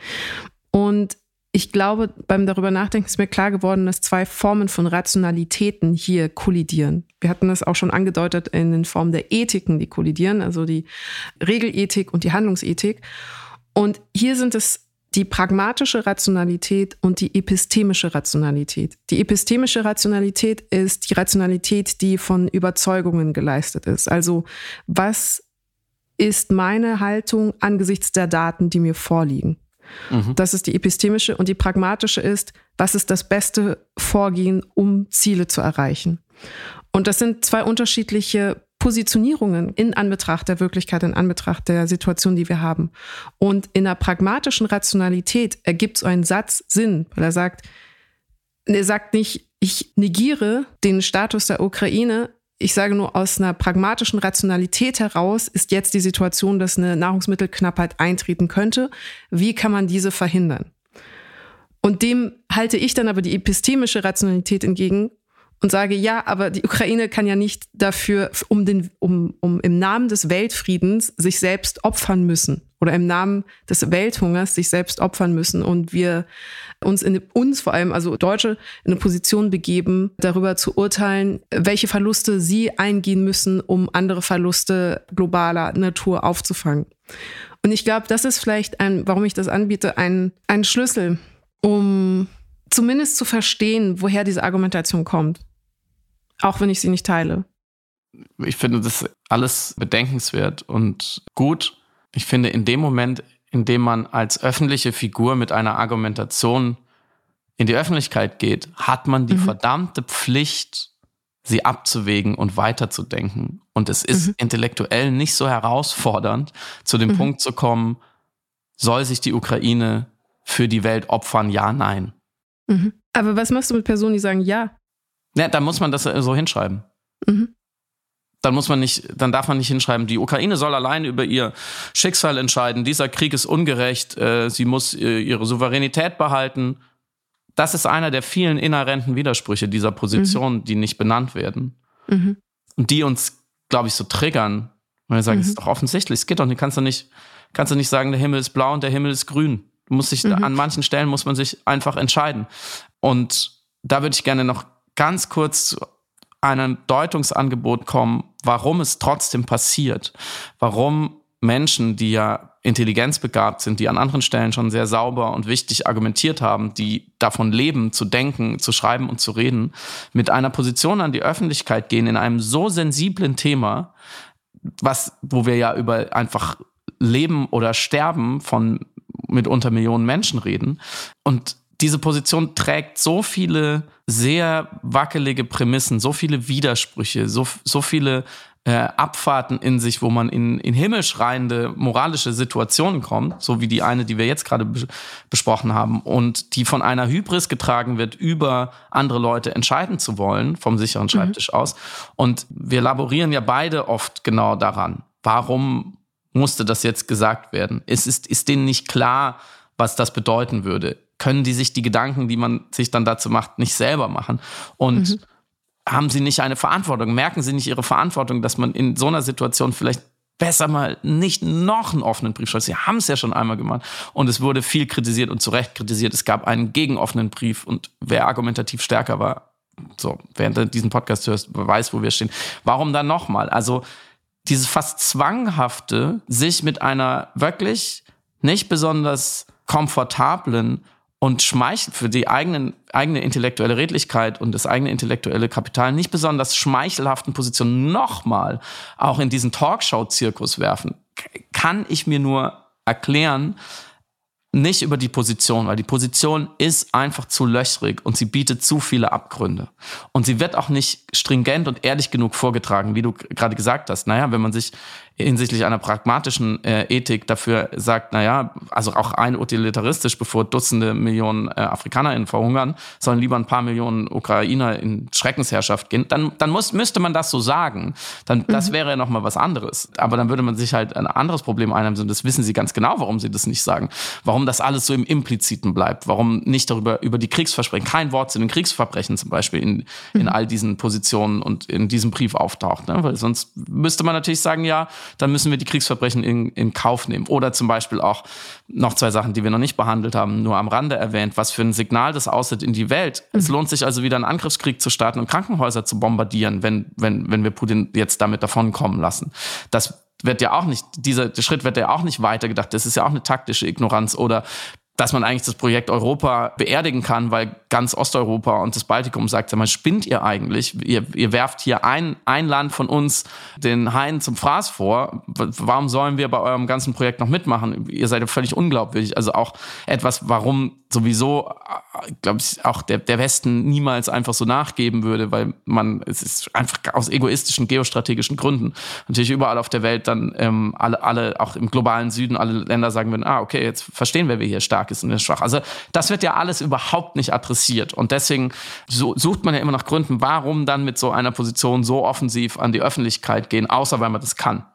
Und ich glaube, beim darüber nachdenken ist mir klar geworden, dass zwei Formen von Rationalitäten hier kollidieren. Wir hatten das auch schon angedeutet in den Formen der Ethiken, die kollidieren, also die Regelethik und die Handlungsethik. Und hier sind es die pragmatische Rationalität und die epistemische Rationalität. Die epistemische Rationalität ist die Rationalität, die von Überzeugungen geleistet ist. Also was ist meine Haltung angesichts der Daten, die mir vorliegen? Mhm. Das ist die epistemische und die pragmatische ist, was ist das beste Vorgehen, um Ziele zu erreichen. Und das sind zwei unterschiedliche Positionierungen in Anbetracht der Wirklichkeit, in Anbetracht der Situation, die wir haben. Und in der pragmatischen Rationalität ergibt so ein Satz Sinn, weil er sagt, er sagt nicht, ich negiere den Status der Ukraine, ich sage nur, aus einer pragmatischen Rationalität heraus ist jetzt die Situation, dass eine Nahrungsmittelknappheit eintreten könnte. Wie kann man diese verhindern? Und dem halte ich dann aber die epistemische Rationalität entgegen und sage, ja, aber die Ukraine kann ja nicht dafür, um, den, um, um im Namen des Weltfriedens sich selbst opfern müssen oder im Namen des Welthungers sich selbst opfern müssen und wir uns in uns vor allem, also Deutsche, in eine Position begeben, darüber zu urteilen, welche Verluste sie eingehen müssen, um andere Verluste globaler Natur aufzufangen. Und ich glaube, das ist vielleicht ein, warum ich das anbiete, ein, ein Schlüssel, um zumindest zu verstehen, woher diese Argumentation kommt. Auch wenn ich sie nicht teile. Ich finde das alles bedenkenswert und gut ich finde, in dem Moment, in dem man als öffentliche Figur mit einer Argumentation in die Öffentlichkeit geht, hat man die mhm. verdammte Pflicht, sie abzuwägen und weiterzudenken. Und es ist mhm. intellektuell nicht so herausfordernd, zu dem mhm. Punkt zu kommen, soll sich die Ukraine für die Welt opfern? Ja, nein. Mhm. Aber was machst du mit Personen, die sagen ja? Ja, dann muss man das so hinschreiben. Mhm dann muss man nicht, dann darf man nicht hinschreiben, die Ukraine soll allein über ihr Schicksal entscheiden. Dieser Krieg ist ungerecht. Äh, sie muss äh, ihre Souveränität behalten. Das ist einer der vielen inhärenten Widersprüche dieser Position, mhm. die nicht benannt werden. Mhm. Und die uns, glaube ich, so triggern. Weil wir sagen, es mhm. ist doch offensichtlich, es geht doch nicht, kannst du nicht, kannst du nicht sagen, der Himmel ist blau und der Himmel ist grün. Du musst sich, mhm. an manchen Stellen muss man sich einfach entscheiden. Und da würde ich gerne noch ganz kurz zu einem Deutungsangebot kommen, warum es trotzdem passiert, warum Menschen, die ja intelligenzbegabt sind, die an anderen Stellen schon sehr sauber und wichtig argumentiert haben, die davon leben, zu denken, zu schreiben und zu reden, mit einer Position an die Öffentlichkeit gehen in einem so sensiblen Thema, was, wo wir ja über einfach Leben oder Sterben von mitunter Millionen Menschen reden. Und diese Position trägt so viele sehr wackelige Prämissen, so viele Widersprüche, so, so viele äh, Abfahrten in sich, wo man in, in himmelschreiende moralische Situationen kommt, so wie die eine, die wir jetzt gerade be besprochen haben, und die von einer Hybris getragen wird, über andere Leute entscheiden zu wollen, vom sicheren mhm. Schreibtisch mhm. aus. Und wir laborieren ja beide oft genau daran. Warum musste das jetzt gesagt werden? Es ist, ist denen nicht klar, was das bedeuten würde können die sich die Gedanken, die man sich dann dazu macht, nicht selber machen. Und mhm. haben sie nicht eine Verantwortung? Merken sie nicht ihre Verantwortung, dass man in so einer Situation vielleicht besser mal nicht noch einen offenen Brief schreibt. Sie haben es ja schon einmal gemacht und es wurde viel kritisiert und zu Recht kritisiert. Es gab einen gegenoffenen Brief und wer argumentativ stärker war, so, während du diesen Podcast hörst, weiß, wo wir stehen. Warum dann nochmal? Also dieses fast zwanghafte, sich mit einer wirklich nicht besonders komfortablen und schmeichelt für die eigenen, eigene intellektuelle Redlichkeit und das eigene intellektuelle Kapital nicht besonders schmeichelhaften Positionen nochmal auch in diesen Talkshow-Zirkus werfen, kann ich mir nur erklären nicht über die Position, weil die Position ist einfach zu löchrig und sie bietet zu viele Abgründe. Und sie wird auch nicht stringent und ehrlich genug vorgetragen, wie du gerade gesagt hast. Naja, wenn man sich hinsichtlich einer pragmatischen äh, Ethik dafür sagt, naja, also auch ein utilitaristisch, bevor Dutzende Millionen äh, AfrikanerInnen verhungern, sollen lieber ein paar Millionen Ukrainer in Schreckensherrschaft gehen, dann, dann muss, müsste man das so sagen. Dann, das mhm. wäre ja nochmal was anderes. Aber dann würde man sich halt ein anderes Problem einnehmen, und das wissen sie ganz genau, warum sie das nicht sagen. Warum das alles so im Impliziten bleibt, warum nicht darüber, über die Kriegsversprechen, kein Wort zu den Kriegsverbrechen zum Beispiel in, in mhm. all diesen Positionen und in diesem Brief auftaucht. Ne? Weil sonst müsste man natürlich sagen, ja, dann müssen wir die Kriegsverbrechen in, in Kauf nehmen. Oder zum Beispiel auch noch zwei Sachen, die wir noch nicht behandelt haben, nur am Rande erwähnt, was für ein Signal das aussieht in die Welt. Mhm. Es lohnt sich also wieder einen Angriffskrieg zu starten und Krankenhäuser zu bombardieren, wenn, wenn, wenn wir Putin jetzt damit davonkommen lassen. Das wird ja auch nicht, dieser Schritt wird ja auch nicht weitergedacht. Das ist ja auch eine taktische Ignoranz oder dass man eigentlich das Projekt Europa beerdigen kann, weil ganz Osteuropa und das Baltikum sagt, sag mal, spinnt ihr eigentlich? Ihr, ihr werft hier ein, ein Land von uns den Hain zum Fraß vor. Warum sollen wir bei eurem ganzen Projekt noch mitmachen? Ihr seid ja völlig unglaubwürdig. Also auch etwas, warum sowieso, glaube ich, auch der, der Westen niemals einfach so nachgeben würde, weil man, es ist einfach aus egoistischen, geostrategischen Gründen natürlich überall auf der Welt dann ähm, alle, alle, auch im globalen Süden, alle Länder sagen würden, ah, okay, jetzt verstehen wir, wer hier stark ist und wer schwach. Also das wird ja alles überhaupt nicht adressiert. Und deswegen so, sucht man ja immer nach Gründen, warum dann mit so einer Position so offensiv an die Öffentlichkeit gehen, außer weil man das kann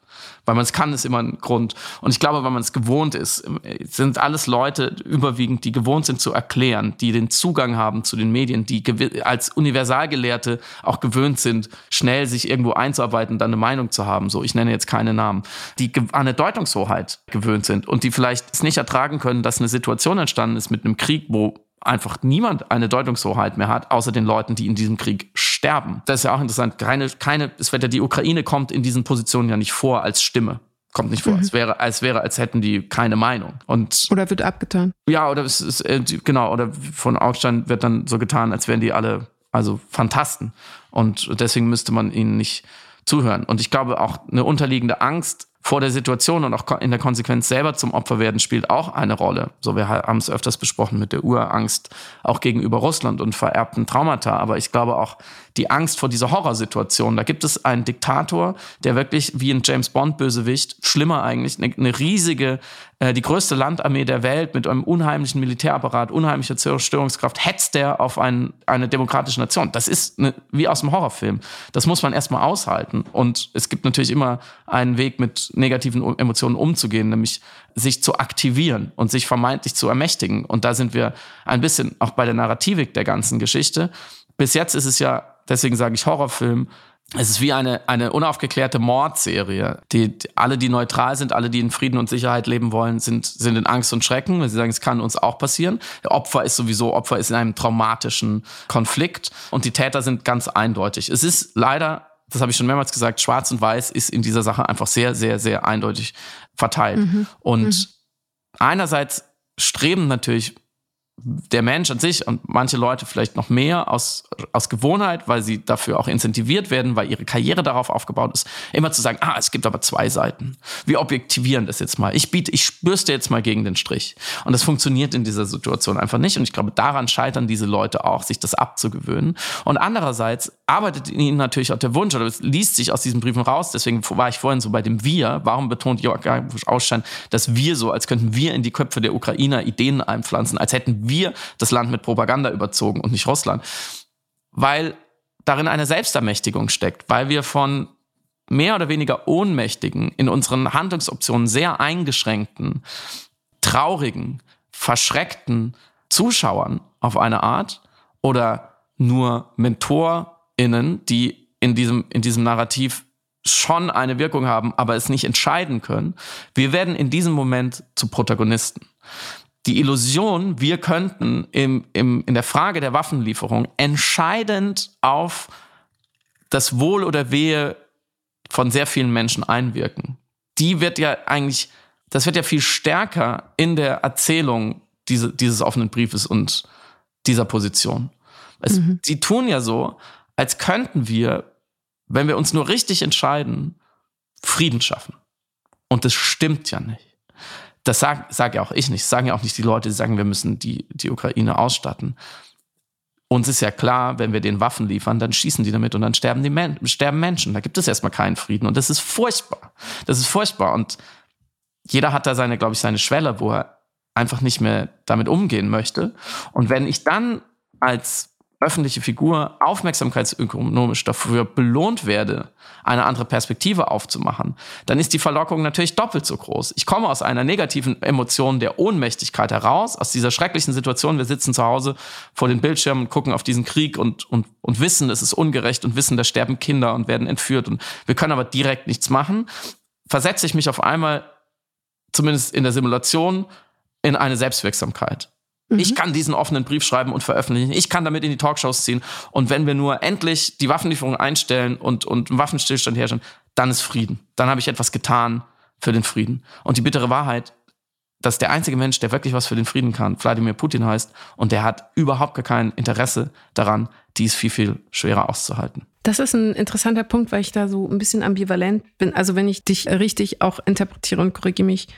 weil man es kann, ist immer ein Grund. Und ich glaube, weil man es gewohnt ist, sind alles Leute überwiegend, die gewohnt sind zu erklären, die den Zugang haben zu den Medien, die als Universalgelehrte auch gewöhnt sind, schnell sich irgendwo einzuarbeiten, dann eine Meinung zu haben. So, ich nenne jetzt keine Namen, die an eine Deutungshoheit gewöhnt sind und die vielleicht es nicht ertragen können, dass eine Situation entstanden ist mit einem Krieg, wo einfach niemand eine Deutungshoheit mehr hat, außer den Leuten, die in diesem Krieg sterben. Das ist ja auch interessant. Keine, keine, es wird ja, die Ukraine kommt in diesen Positionen ja nicht vor als Stimme. Kommt nicht vor. Mhm. Es wäre, als wäre, als hätten die keine Meinung. Und oder wird abgetan. Ja, oder es ist, äh, genau, oder von Augstein wird dann so getan, als wären die alle also Fantasten. Und deswegen müsste man ihnen nicht zuhören. Und ich glaube auch eine unterliegende Angst vor der Situation und auch in der Konsequenz selber zum Opfer werden, spielt auch eine Rolle. So, wir haben es öfters besprochen mit der Urangst auch gegenüber Russland und vererbten Traumata. Aber ich glaube auch die Angst vor dieser Horrorsituation. Da gibt es einen Diktator, der wirklich wie ein James Bond Bösewicht, schlimmer eigentlich, eine, eine riesige, äh, die größte Landarmee der Welt mit einem unheimlichen Militärapparat, unheimlicher Zerstörungskraft, hetzt der auf ein, eine demokratische Nation. Das ist eine, wie aus dem Horrorfilm. Das muss man erstmal aushalten. Und es gibt natürlich immer einen Weg, mit negativen Emotionen umzugehen, nämlich sich zu aktivieren und sich vermeintlich zu ermächtigen. Und da sind wir ein bisschen auch bei der Narrativik der ganzen Geschichte. Bis jetzt ist es ja deswegen sage ich Horrorfilm, es ist wie eine, eine unaufgeklärte Mordserie. Die, die, alle, die neutral sind, alle, die in Frieden und Sicherheit leben wollen, sind, sind in Angst und Schrecken, weil sie sagen, es kann uns auch passieren. Der Opfer ist sowieso, Opfer ist in einem traumatischen Konflikt und die Täter sind ganz eindeutig. Es ist leider, das habe ich schon mehrmals gesagt, schwarz und weiß ist in dieser Sache einfach sehr, sehr, sehr eindeutig verteilt. Mhm. Und mhm. einerseits streben natürlich der Mensch an sich und manche Leute vielleicht noch mehr aus, aus Gewohnheit, weil sie dafür auch incentiviert werden, weil ihre Karriere darauf aufgebaut ist, immer zu sagen, ah, es gibt aber zwei Seiten. Wir objektivieren das jetzt mal. Ich biete, ich bürste jetzt mal gegen den Strich. Und das funktioniert in dieser Situation einfach nicht. Und ich glaube, daran scheitern diese Leute auch, sich das abzugewöhnen. Und andererseits arbeitet in ihnen natürlich auch der Wunsch, oder es liest sich aus diesen Briefen raus, deswegen war ich vorhin so bei dem Wir. Warum betont Jörg Ausstein, dass wir so, als könnten wir in die Köpfe der Ukrainer Ideen einpflanzen, als hätten wir das Land mit Propaganda überzogen und nicht Russland. Weil darin eine Selbstermächtigung steckt, weil wir von mehr oder weniger ohnmächtigen, in unseren Handlungsoptionen sehr eingeschränkten, traurigen, verschreckten Zuschauern auf eine Art oder nur MentorInnen, die in diesem, in diesem Narrativ schon eine Wirkung haben, aber es nicht entscheiden können. Wir werden in diesem Moment zu Protagonisten die Illusion, wir könnten im, im, in der Frage der Waffenlieferung entscheidend auf das Wohl oder Wehe von sehr vielen Menschen einwirken. Die wird ja eigentlich, das wird ja viel stärker in der Erzählung diese, dieses offenen Briefes und dieser Position. Es, mhm. Sie tun ja so, als könnten wir, wenn wir uns nur richtig entscheiden, Frieden schaffen. Und das stimmt ja nicht das sage sag ja auch ich nicht. Das sagen ja auch nicht die Leute, die sagen, wir müssen die, die Ukraine ausstatten. Uns ist ja klar, wenn wir den Waffen liefern, dann schießen die damit und dann sterben, die Men sterben Menschen. Da gibt es erstmal keinen Frieden. Und das ist furchtbar. Das ist furchtbar. Und jeder hat da seine, glaube ich, seine Schwelle, wo er einfach nicht mehr damit umgehen möchte. Und wenn ich dann als öffentliche Figur aufmerksamkeitsökonomisch dafür belohnt werde, eine andere Perspektive aufzumachen, dann ist die Verlockung natürlich doppelt so groß. Ich komme aus einer negativen Emotion der Ohnmächtigkeit heraus, aus dieser schrecklichen Situation. Wir sitzen zu Hause vor den Bildschirmen, gucken auf diesen Krieg und, und, und wissen, es ist ungerecht und wissen, da sterben Kinder und werden entführt und wir können aber direkt nichts machen. Versetze ich mich auf einmal, zumindest in der Simulation, in eine Selbstwirksamkeit. Mhm. Ich kann diesen offenen Brief schreiben und veröffentlichen. Ich kann damit in die Talkshows ziehen. Und wenn wir nur endlich die Waffenlieferung einstellen und, und einen Waffenstillstand herstellen, dann ist Frieden. Dann habe ich etwas getan für den Frieden. Und die bittere Wahrheit, dass der einzige Mensch, der wirklich was für den Frieden kann, Wladimir Putin heißt, und der hat überhaupt gar kein Interesse daran, dies viel, viel schwerer auszuhalten. Das ist ein interessanter Punkt, weil ich da so ein bisschen ambivalent bin. Also wenn ich dich richtig auch interpretiere und korrigiere mich,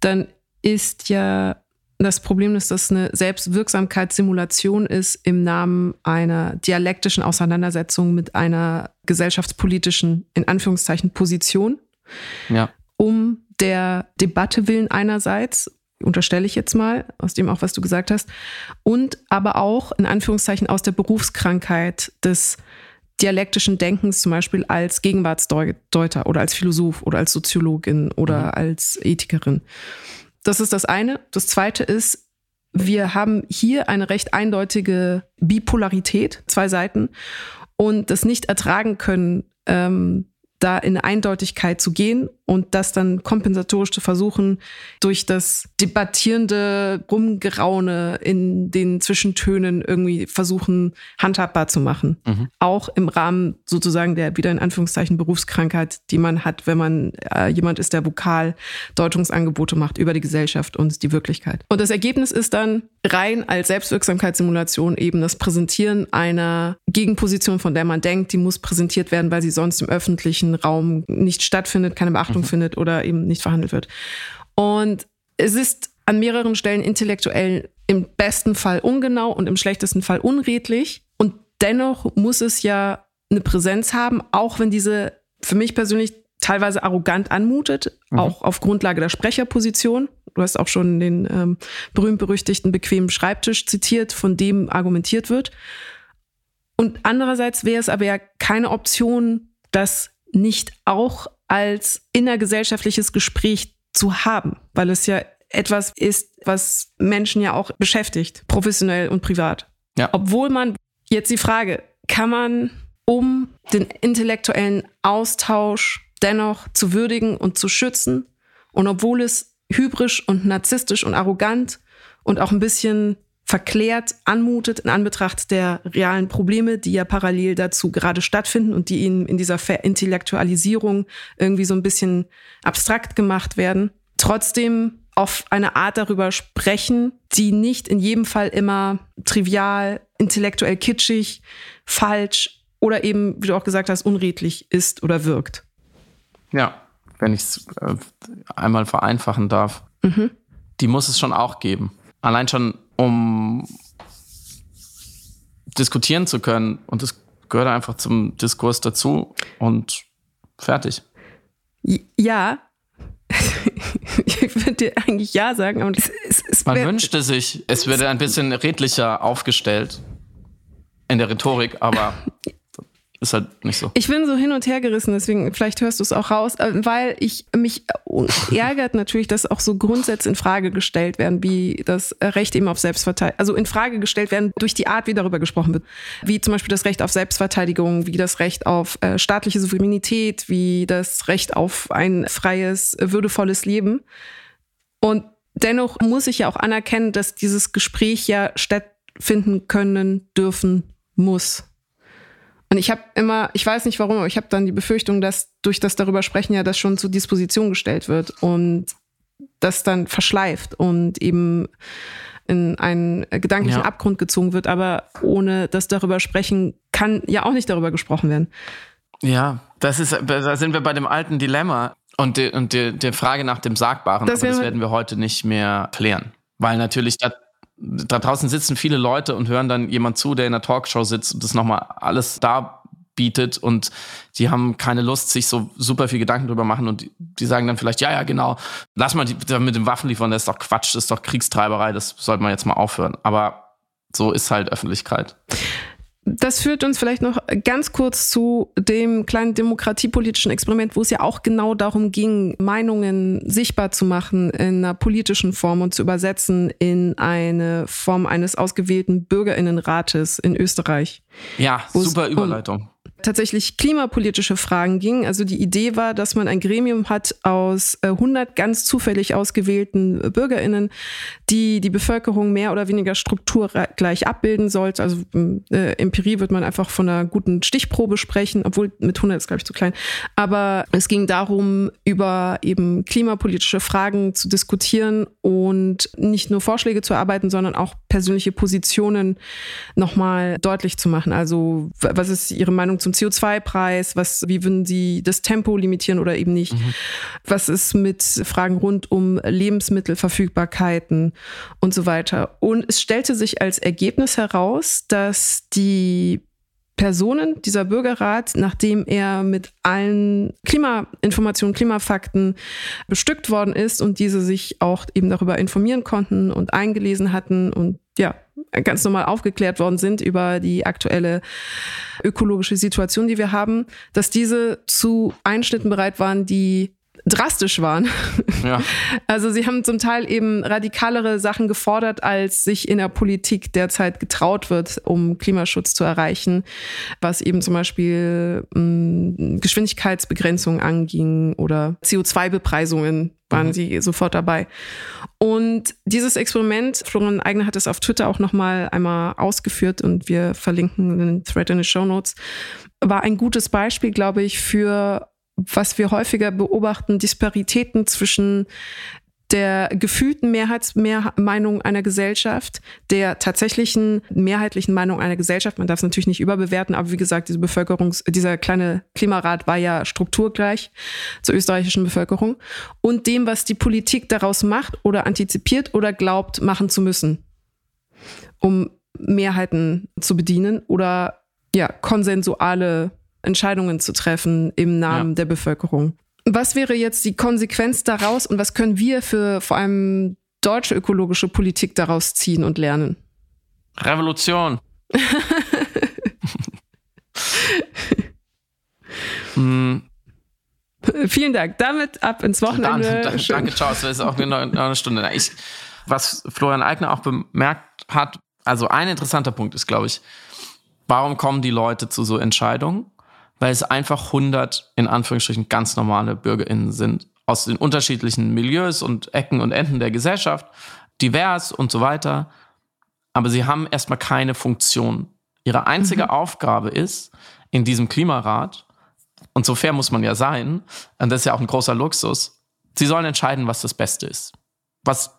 dann ist ja das Problem ist, dass eine Selbstwirksamkeitssimulation ist im Namen einer dialektischen Auseinandersetzung mit einer gesellschaftspolitischen, in Anführungszeichen, Position. Ja. Um der Debatte willen einerseits, unterstelle ich jetzt mal, aus dem auch, was du gesagt hast, und aber auch in Anführungszeichen aus der Berufskrankheit des dialektischen Denkens, zum Beispiel als Gegenwartsdeuter oder als Philosoph oder als Soziologin oder mhm. als Ethikerin. Das ist das eine. Das zweite ist, wir haben hier eine recht eindeutige Bipolarität, zwei Seiten, und das nicht ertragen können, ähm, da in Eindeutigkeit zu gehen und das dann kompensatorisch zu versuchen, durch das debattierende Rumgeraune in den Zwischentönen irgendwie versuchen, handhabbar zu machen. Mhm. Auch im Rahmen sozusagen der wieder in Anführungszeichen Berufskrankheit, die man hat, wenn man äh, jemand ist, der vokal Deutungsangebote macht über die Gesellschaft und die Wirklichkeit. Und das Ergebnis ist dann rein als Selbstwirksamkeitssimulation eben das Präsentieren einer Gegenposition, von der man denkt, die muss präsentiert werden, weil sie sonst im öffentlichen Raum nicht stattfindet, keine Beachtung mhm. findet oder eben nicht verhandelt wird. Und es ist an mehreren Stellen intellektuell im besten Fall ungenau und im schlechtesten Fall unredlich. Und dennoch muss es ja eine Präsenz haben, auch wenn diese für mich persönlich teilweise arrogant anmutet, mhm. auch auf Grundlage der Sprecherposition. Du hast auch schon den ähm, berühmt-berüchtigten bequemen Schreibtisch zitiert, von dem argumentiert wird. Und andererseits wäre es aber ja keine Option, das nicht auch als innergesellschaftliches Gespräch zu haben, weil es ja etwas ist, was Menschen ja auch beschäftigt, professionell und privat. Ja. Obwohl man jetzt die Frage, kann man, um den intellektuellen Austausch dennoch zu würdigen und zu schützen, und obwohl es hybrisch und narzisstisch und arrogant und auch ein bisschen verklärt anmutet in Anbetracht der realen Probleme, die ja parallel dazu gerade stattfinden und die ihnen in dieser Verintellektualisierung irgendwie so ein bisschen abstrakt gemacht werden, trotzdem auf eine Art darüber sprechen, die nicht in jedem Fall immer trivial, intellektuell kitschig, falsch oder eben, wie du auch gesagt hast, unredlich ist oder wirkt. Ja, wenn ich es äh, einmal vereinfachen darf. Mhm. Die muss es schon auch geben. Allein schon um diskutieren zu können. Und das gehört einfach zum Diskurs dazu und fertig. Ja. ich würde dir eigentlich ja sagen, aber es, es man wünschte sich, es würde ein bisschen redlicher aufgestellt in der Rhetorik, aber ist halt nicht so. Ich bin so hin und her gerissen, deswegen vielleicht hörst du es auch raus, äh, weil ich mich ärgert natürlich, dass auch so Grundsätze in Frage gestellt werden, wie das Recht eben auf Selbstverteidigung, also in Frage gestellt werden durch die Art, wie darüber gesprochen wird, wie zum Beispiel das Recht auf Selbstverteidigung, wie das Recht auf äh, staatliche Souveränität, wie das Recht auf ein freies, würdevolles Leben. Und dennoch muss ich ja auch anerkennen, dass dieses Gespräch ja stattfinden können, dürfen, muss. Und ich habe immer, ich weiß nicht warum, aber ich habe dann die Befürchtung, dass durch das darüber sprechen ja das schon zur Disposition gestellt wird und das dann verschleift und eben in einen gedanklichen ja. Abgrund gezogen wird, aber ohne das darüber sprechen kann ja auch nicht darüber gesprochen werden. Ja, das ist, da sind wir bei dem alten Dilemma. Und, die, und die, die Frage nach dem Sagbaren, das, das werden wir heute nicht mehr klären. Weil natürlich da, da draußen sitzen viele Leute und hören dann jemand zu, der in einer Talkshow sitzt und das nochmal alles da bietet und die haben keine Lust, sich so super viel Gedanken drüber machen und die sagen dann vielleicht, ja, ja, genau, lass mal die, mit dem Waffen liefern, das ist doch Quatsch, das ist doch Kriegstreiberei, das sollte man jetzt mal aufhören. Aber so ist halt Öffentlichkeit. Das führt uns vielleicht noch ganz kurz zu dem kleinen demokratiepolitischen Experiment, wo es ja auch genau darum ging, Meinungen sichtbar zu machen in einer politischen Form und zu übersetzen in eine Form eines ausgewählten Bürgerinnenrates in Österreich. Ja, super Überleitung tatsächlich klimapolitische Fragen ging. Also die Idee war, dass man ein Gremium hat aus 100 äh, ganz zufällig ausgewählten äh, Bürgerinnen, die die Bevölkerung mehr oder weniger strukturgleich abbilden sollte. Also äh, Empirie wird man einfach von einer guten Stichprobe sprechen, obwohl mit 100 ist, glaube ich, zu klein. Aber es ging darum, über eben klimapolitische Fragen zu diskutieren und nicht nur Vorschläge zu erarbeiten, sondern auch persönliche Positionen nochmal deutlich zu machen. Also was ist Ihre Meinung zum CO2-Preis? Was, wie würden Sie das Tempo limitieren oder eben nicht? Mhm. Was ist mit Fragen rund um Lebensmittelverfügbarkeiten und so weiter? Und es stellte sich als Ergebnis heraus, dass die Personen, dieser Bürgerrat, nachdem er mit allen Klimainformationen, Klimafakten bestückt worden ist und diese sich auch eben darüber informieren konnten und eingelesen hatten und ja, ganz normal aufgeklärt worden sind über die aktuelle ökologische Situation, die wir haben, dass diese zu Einschnitten bereit waren, die drastisch waren. Ja. Also sie haben zum Teil eben radikalere Sachen gefordert, als sich in der Politik derzeit getraut wird, um Klimaschutz zu erreichen, was eben zum Beispiel mh, hm, Geschwindigkeitsbegrenzungen anging oder CO2-Bepreisungen waren mhm. sie sofort dabei. Und dieses Experiment, Florian Eigner hat es auf Twitter auch nochmal einmal ausgeführt und wir verlinken den Thread in den Show Notes, war ein gutes Beispiel, glaube ich, für was wir häufiger beobachten, Disparitäten zwischen der gefühlten Mehrheitsmeinung einer Gesellschaft, der tatsächlichen mehrheitlichen Meinung einer Gesellschaft. Man darf es natürlich nicht überbewerten, aber wie gesagt, diese Bevölkerungs-, dieser kleine Klimarat war ja strukturgleich zur österreichischen Bevölkerung und dem, was die Politik daraus macht oder antizipiert oder glaubt, machen zu müssen, um Mehrheiten zu bedienen oder ja, konsensuale Entscheidungen zu treffen im Namen ja. der Bevölkerung. Was wäre jetzt die Konsequenz daraus und was können wir für vor allem deutsche ökologische Politik daraus ziehen und lernen? Revolution. hm. Vielen Dank. Damit ab ins Wochenende. Danke, danke ciao. Es ist auch eine, eine Stunde. Ich, was Florian Eigner auch bemerkt hat, also ein interessanter Punkt ist, glaube ich, warum kommen die Leute zu so Entscheidungen? Weil es einfach 100 in Anführungsstrichen ganz normale BürgerInnen sind aus den unterschiedlichen Milieus und Ecken und Enden der Gesellschaft, divers und so weiter. Aber sie haben erstmal keine Funktion. Ihre einzige mhm. Aufgabe ist, in diesem Klimarat, und so fair muss man ja sein, und das ist ja auch ein großer Luxus, sie sollen entscheiden, was das Beste ist. Was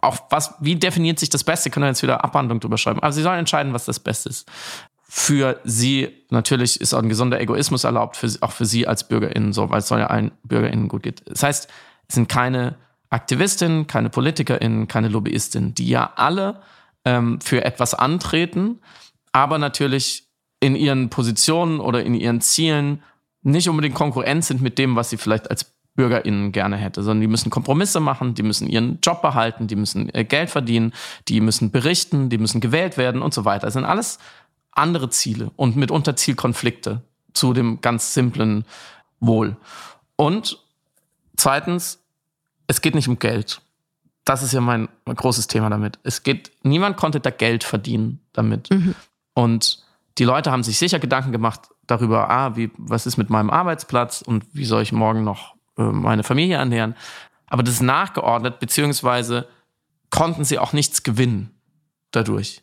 auch was, wie definiert sich das Beste? Können wir jetzt wieder Abhandlung drüber schreiben. Aber sie sollen entscheiden, was das Beste ist für sie, natürlich ist auch ein gesunder Egoismus erlaubt, für, auch für sie als BürgerInnen so, weil es soll ja allen BürgerInnen gut gehen. Das heißt, es sind keine Aktivistinnen, keine PolitikerInnen, keine LobbyistInnen, die ja alle ähm, für etwas antreten, aber natürlich in ihren Positionen oder in ihren Zielen nicht unbedingt Konkurrenz sind mit dem, was sie vielleicht als BürgerInnen gerne hätte, sondern die müssen Kompromisse machen, die müssen ihren Job behalten, die müssen äh, Geld verdienen, die müssen berichten, die müssen gewählt werden und so weiter. Das sind alles andere Ziele und mitunter Zielkonflikte zu dem ganz simplen Wohl. Und zweitens, es geht nicht um Geld. Das ist ja mein großes Thema damit. Es geht, niemand konnte da Geld verdienen damit. Mhm. Und die Leute haben sich sicher Gedanken gemacht darüber, ah, wie, was ist mit meinem Arbeitsplatz und wie soll ich morgen noch äh, meine Familie ernähren. Aber das ist nachgeordnet, beziehungsweise konnten sie auch nichts gewinnen dadurch.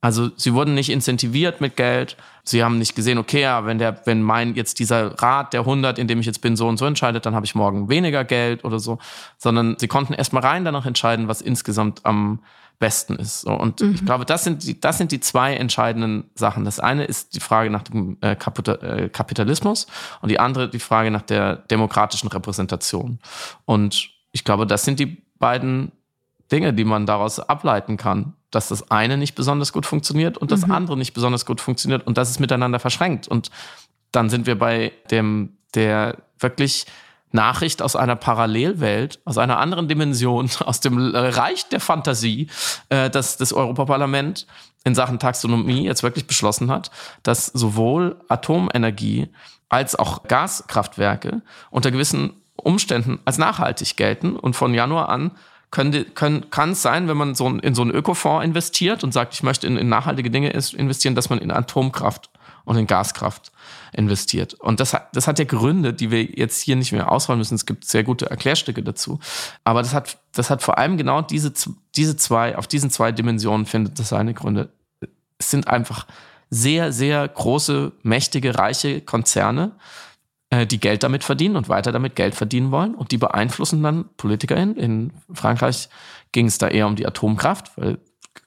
Also sie wurden nicht incentiviert mit Geld. Sie haben nicht gesehen, okay, ja, wenn der, wenn mein jetzt dieser Rat der 100, in dem ich jetzt bin, so und so entscheidet, dann habe ich morgen weniger Geld oder so. Sondern sie konnten erstmal rein danach entscheiden, was insgesamt am besten ist. Und mhm. ich glaube, das sind, die, das sind die zwei entscheidenden Sachen. Das eine ist die Frage nach dem äh, äh, Kapitalismus und die andere die Frage nach der demokratischen Repräsentation. Und ich glaube, das sind die beiden Dinge, die man daraus ableiten kann, dass das eine nicht besonders gut funktioniert und das mhm. andere nicht besonders gut funktioniert und das ist miteinander verschränkt. Und dann sind wir bei dem, der wirklich Nachricht aus einer Parallelwelt, aus einer anderen Dimension, aus dem Reich der Fantasie, äh, dass das Europaparlament in Sachen Taxonomie jetzt wirklich beschlossen hat, dass sowohl Atomenergie als auch Gaskraftwerke unter gewissen Umständen als nachhaltig gelten und von Januar an können, kann es sein, wenn man so in so einen Ökofonds investiert und sagt, ich möchte in, in nachhaltige Dinge investieren, dass man in Atomkraft und in Gaskraft investiert. Und das hat, das hat ja Gründe, die wir jetzt hier nicht mehr ausrollen müssen. Es gibt sehr gute Erklärstücke dazu. Aber das hat, das hat vor allem genau diese, diese zwei, auf diesen zwei Dimensionen findet das seine Gründe. Es sind einfach sehr, sehr große, mächtige, reiche Konzerne, die Geld damit verdienen und weiter damit Geld verdienen wollen. Und die beeinflussen dann PolitikerInnen. In Frankreich ging es da eher um die Atomkraft, weil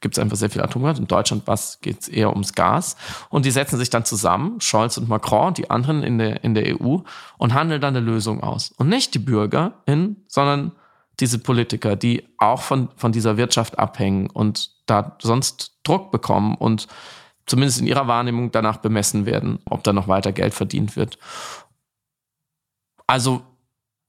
gibt es einfach sehr viel Atomkraft. In Deutschland geht es eher ums Gas. Und die setzen sich dann zusammen, Scholz und Macron und die anderen in der, in der EU, und handeln dann eine Lösung aus. Und nicht die BürgerInnen, sondern diese Politiker, die auch von, von dieser Wirtschaft abhängen und da sonst Druck bekommen und zumindest in ihrer Wahrnehmung danach bemessen werden, ob da noch weiter Geld verdient wird. Also,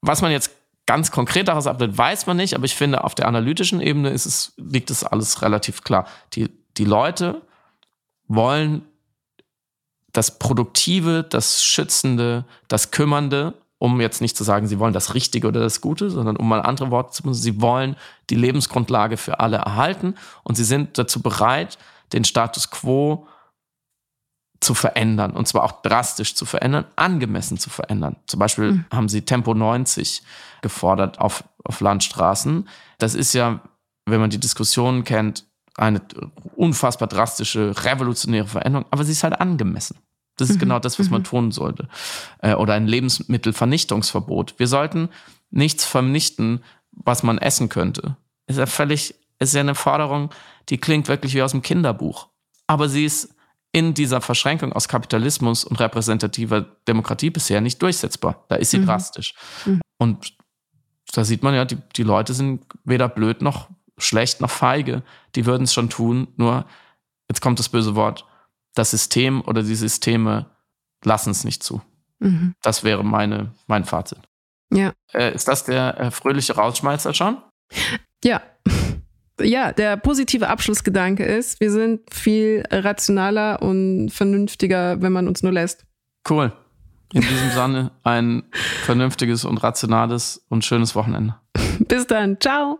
was man jetzt ganz konkreteres Update weiß man nicht, aber ich finde, auf der analytischen Ebene ist es, liegt es alles relativ klar. Die, die Leute wollen das Produktive, das Schützende, das Kümmernde, um jetzt nicht zu sagen, sie wollen das Richtige oder das Gute, sondern um mal andere Worte zu benutzen, sie wollen die Lebensgrundlage für alle erhalten und sie sind dazu bereit, den Status quo zu verändern und zwar auch drastisch zu verändern, angemessen zu verändern. Zum Beispiel mhm. haben sie Tempo 90 gefordert auf, auf Landstraßen. Das ist ja, wenn man die Diskussionen kennt, eine unfassbar drastische, revolutionäre Veränderung, aber sie ist halt angemessen. Das ist mhm. genau das, was man mhm. tun sollte. Äh, oder ein Lebensmittelvernichtungsverbot. Wir sollten nichts vernichten, was man essen könnte. Ist ja völlig, ist ja eine Forderung, die klingt wirklich wie aus dem Kinderbuch. Aber sie ist in dieser Verschränkung aus Kapitalismus und repräsentativer Demokratie bisher nicht durchsetzbar. Da ist sie mhm. drastisch. Mhm. Und da sieht man ja, die, die Leute sind weder blöd noch schlecht noch feige. Die würden es schon tun, nur jetzt kommt das böse Wort, das System oder die Systeme lassen es nicht zu. Mhm. Das wäre meine, mein Fazit. Ja. Äh, ist das der äh, fröhliche Rausschmeißer schon? Ja ja, der positive Abschlussgedanke ist, wir sind viel rationaler und vernünftiger, wenn man uns nur lässt. Cool. In diesem Sinne ein vernünftiges und rationales und schönes Wochenende. Bis dann. Ciao.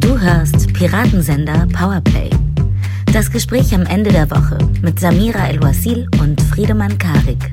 Du hörst Piratensender Powerplay. Das Gespräch am Ende der Woche mit Samira El-Wasil und Friedemann Karik.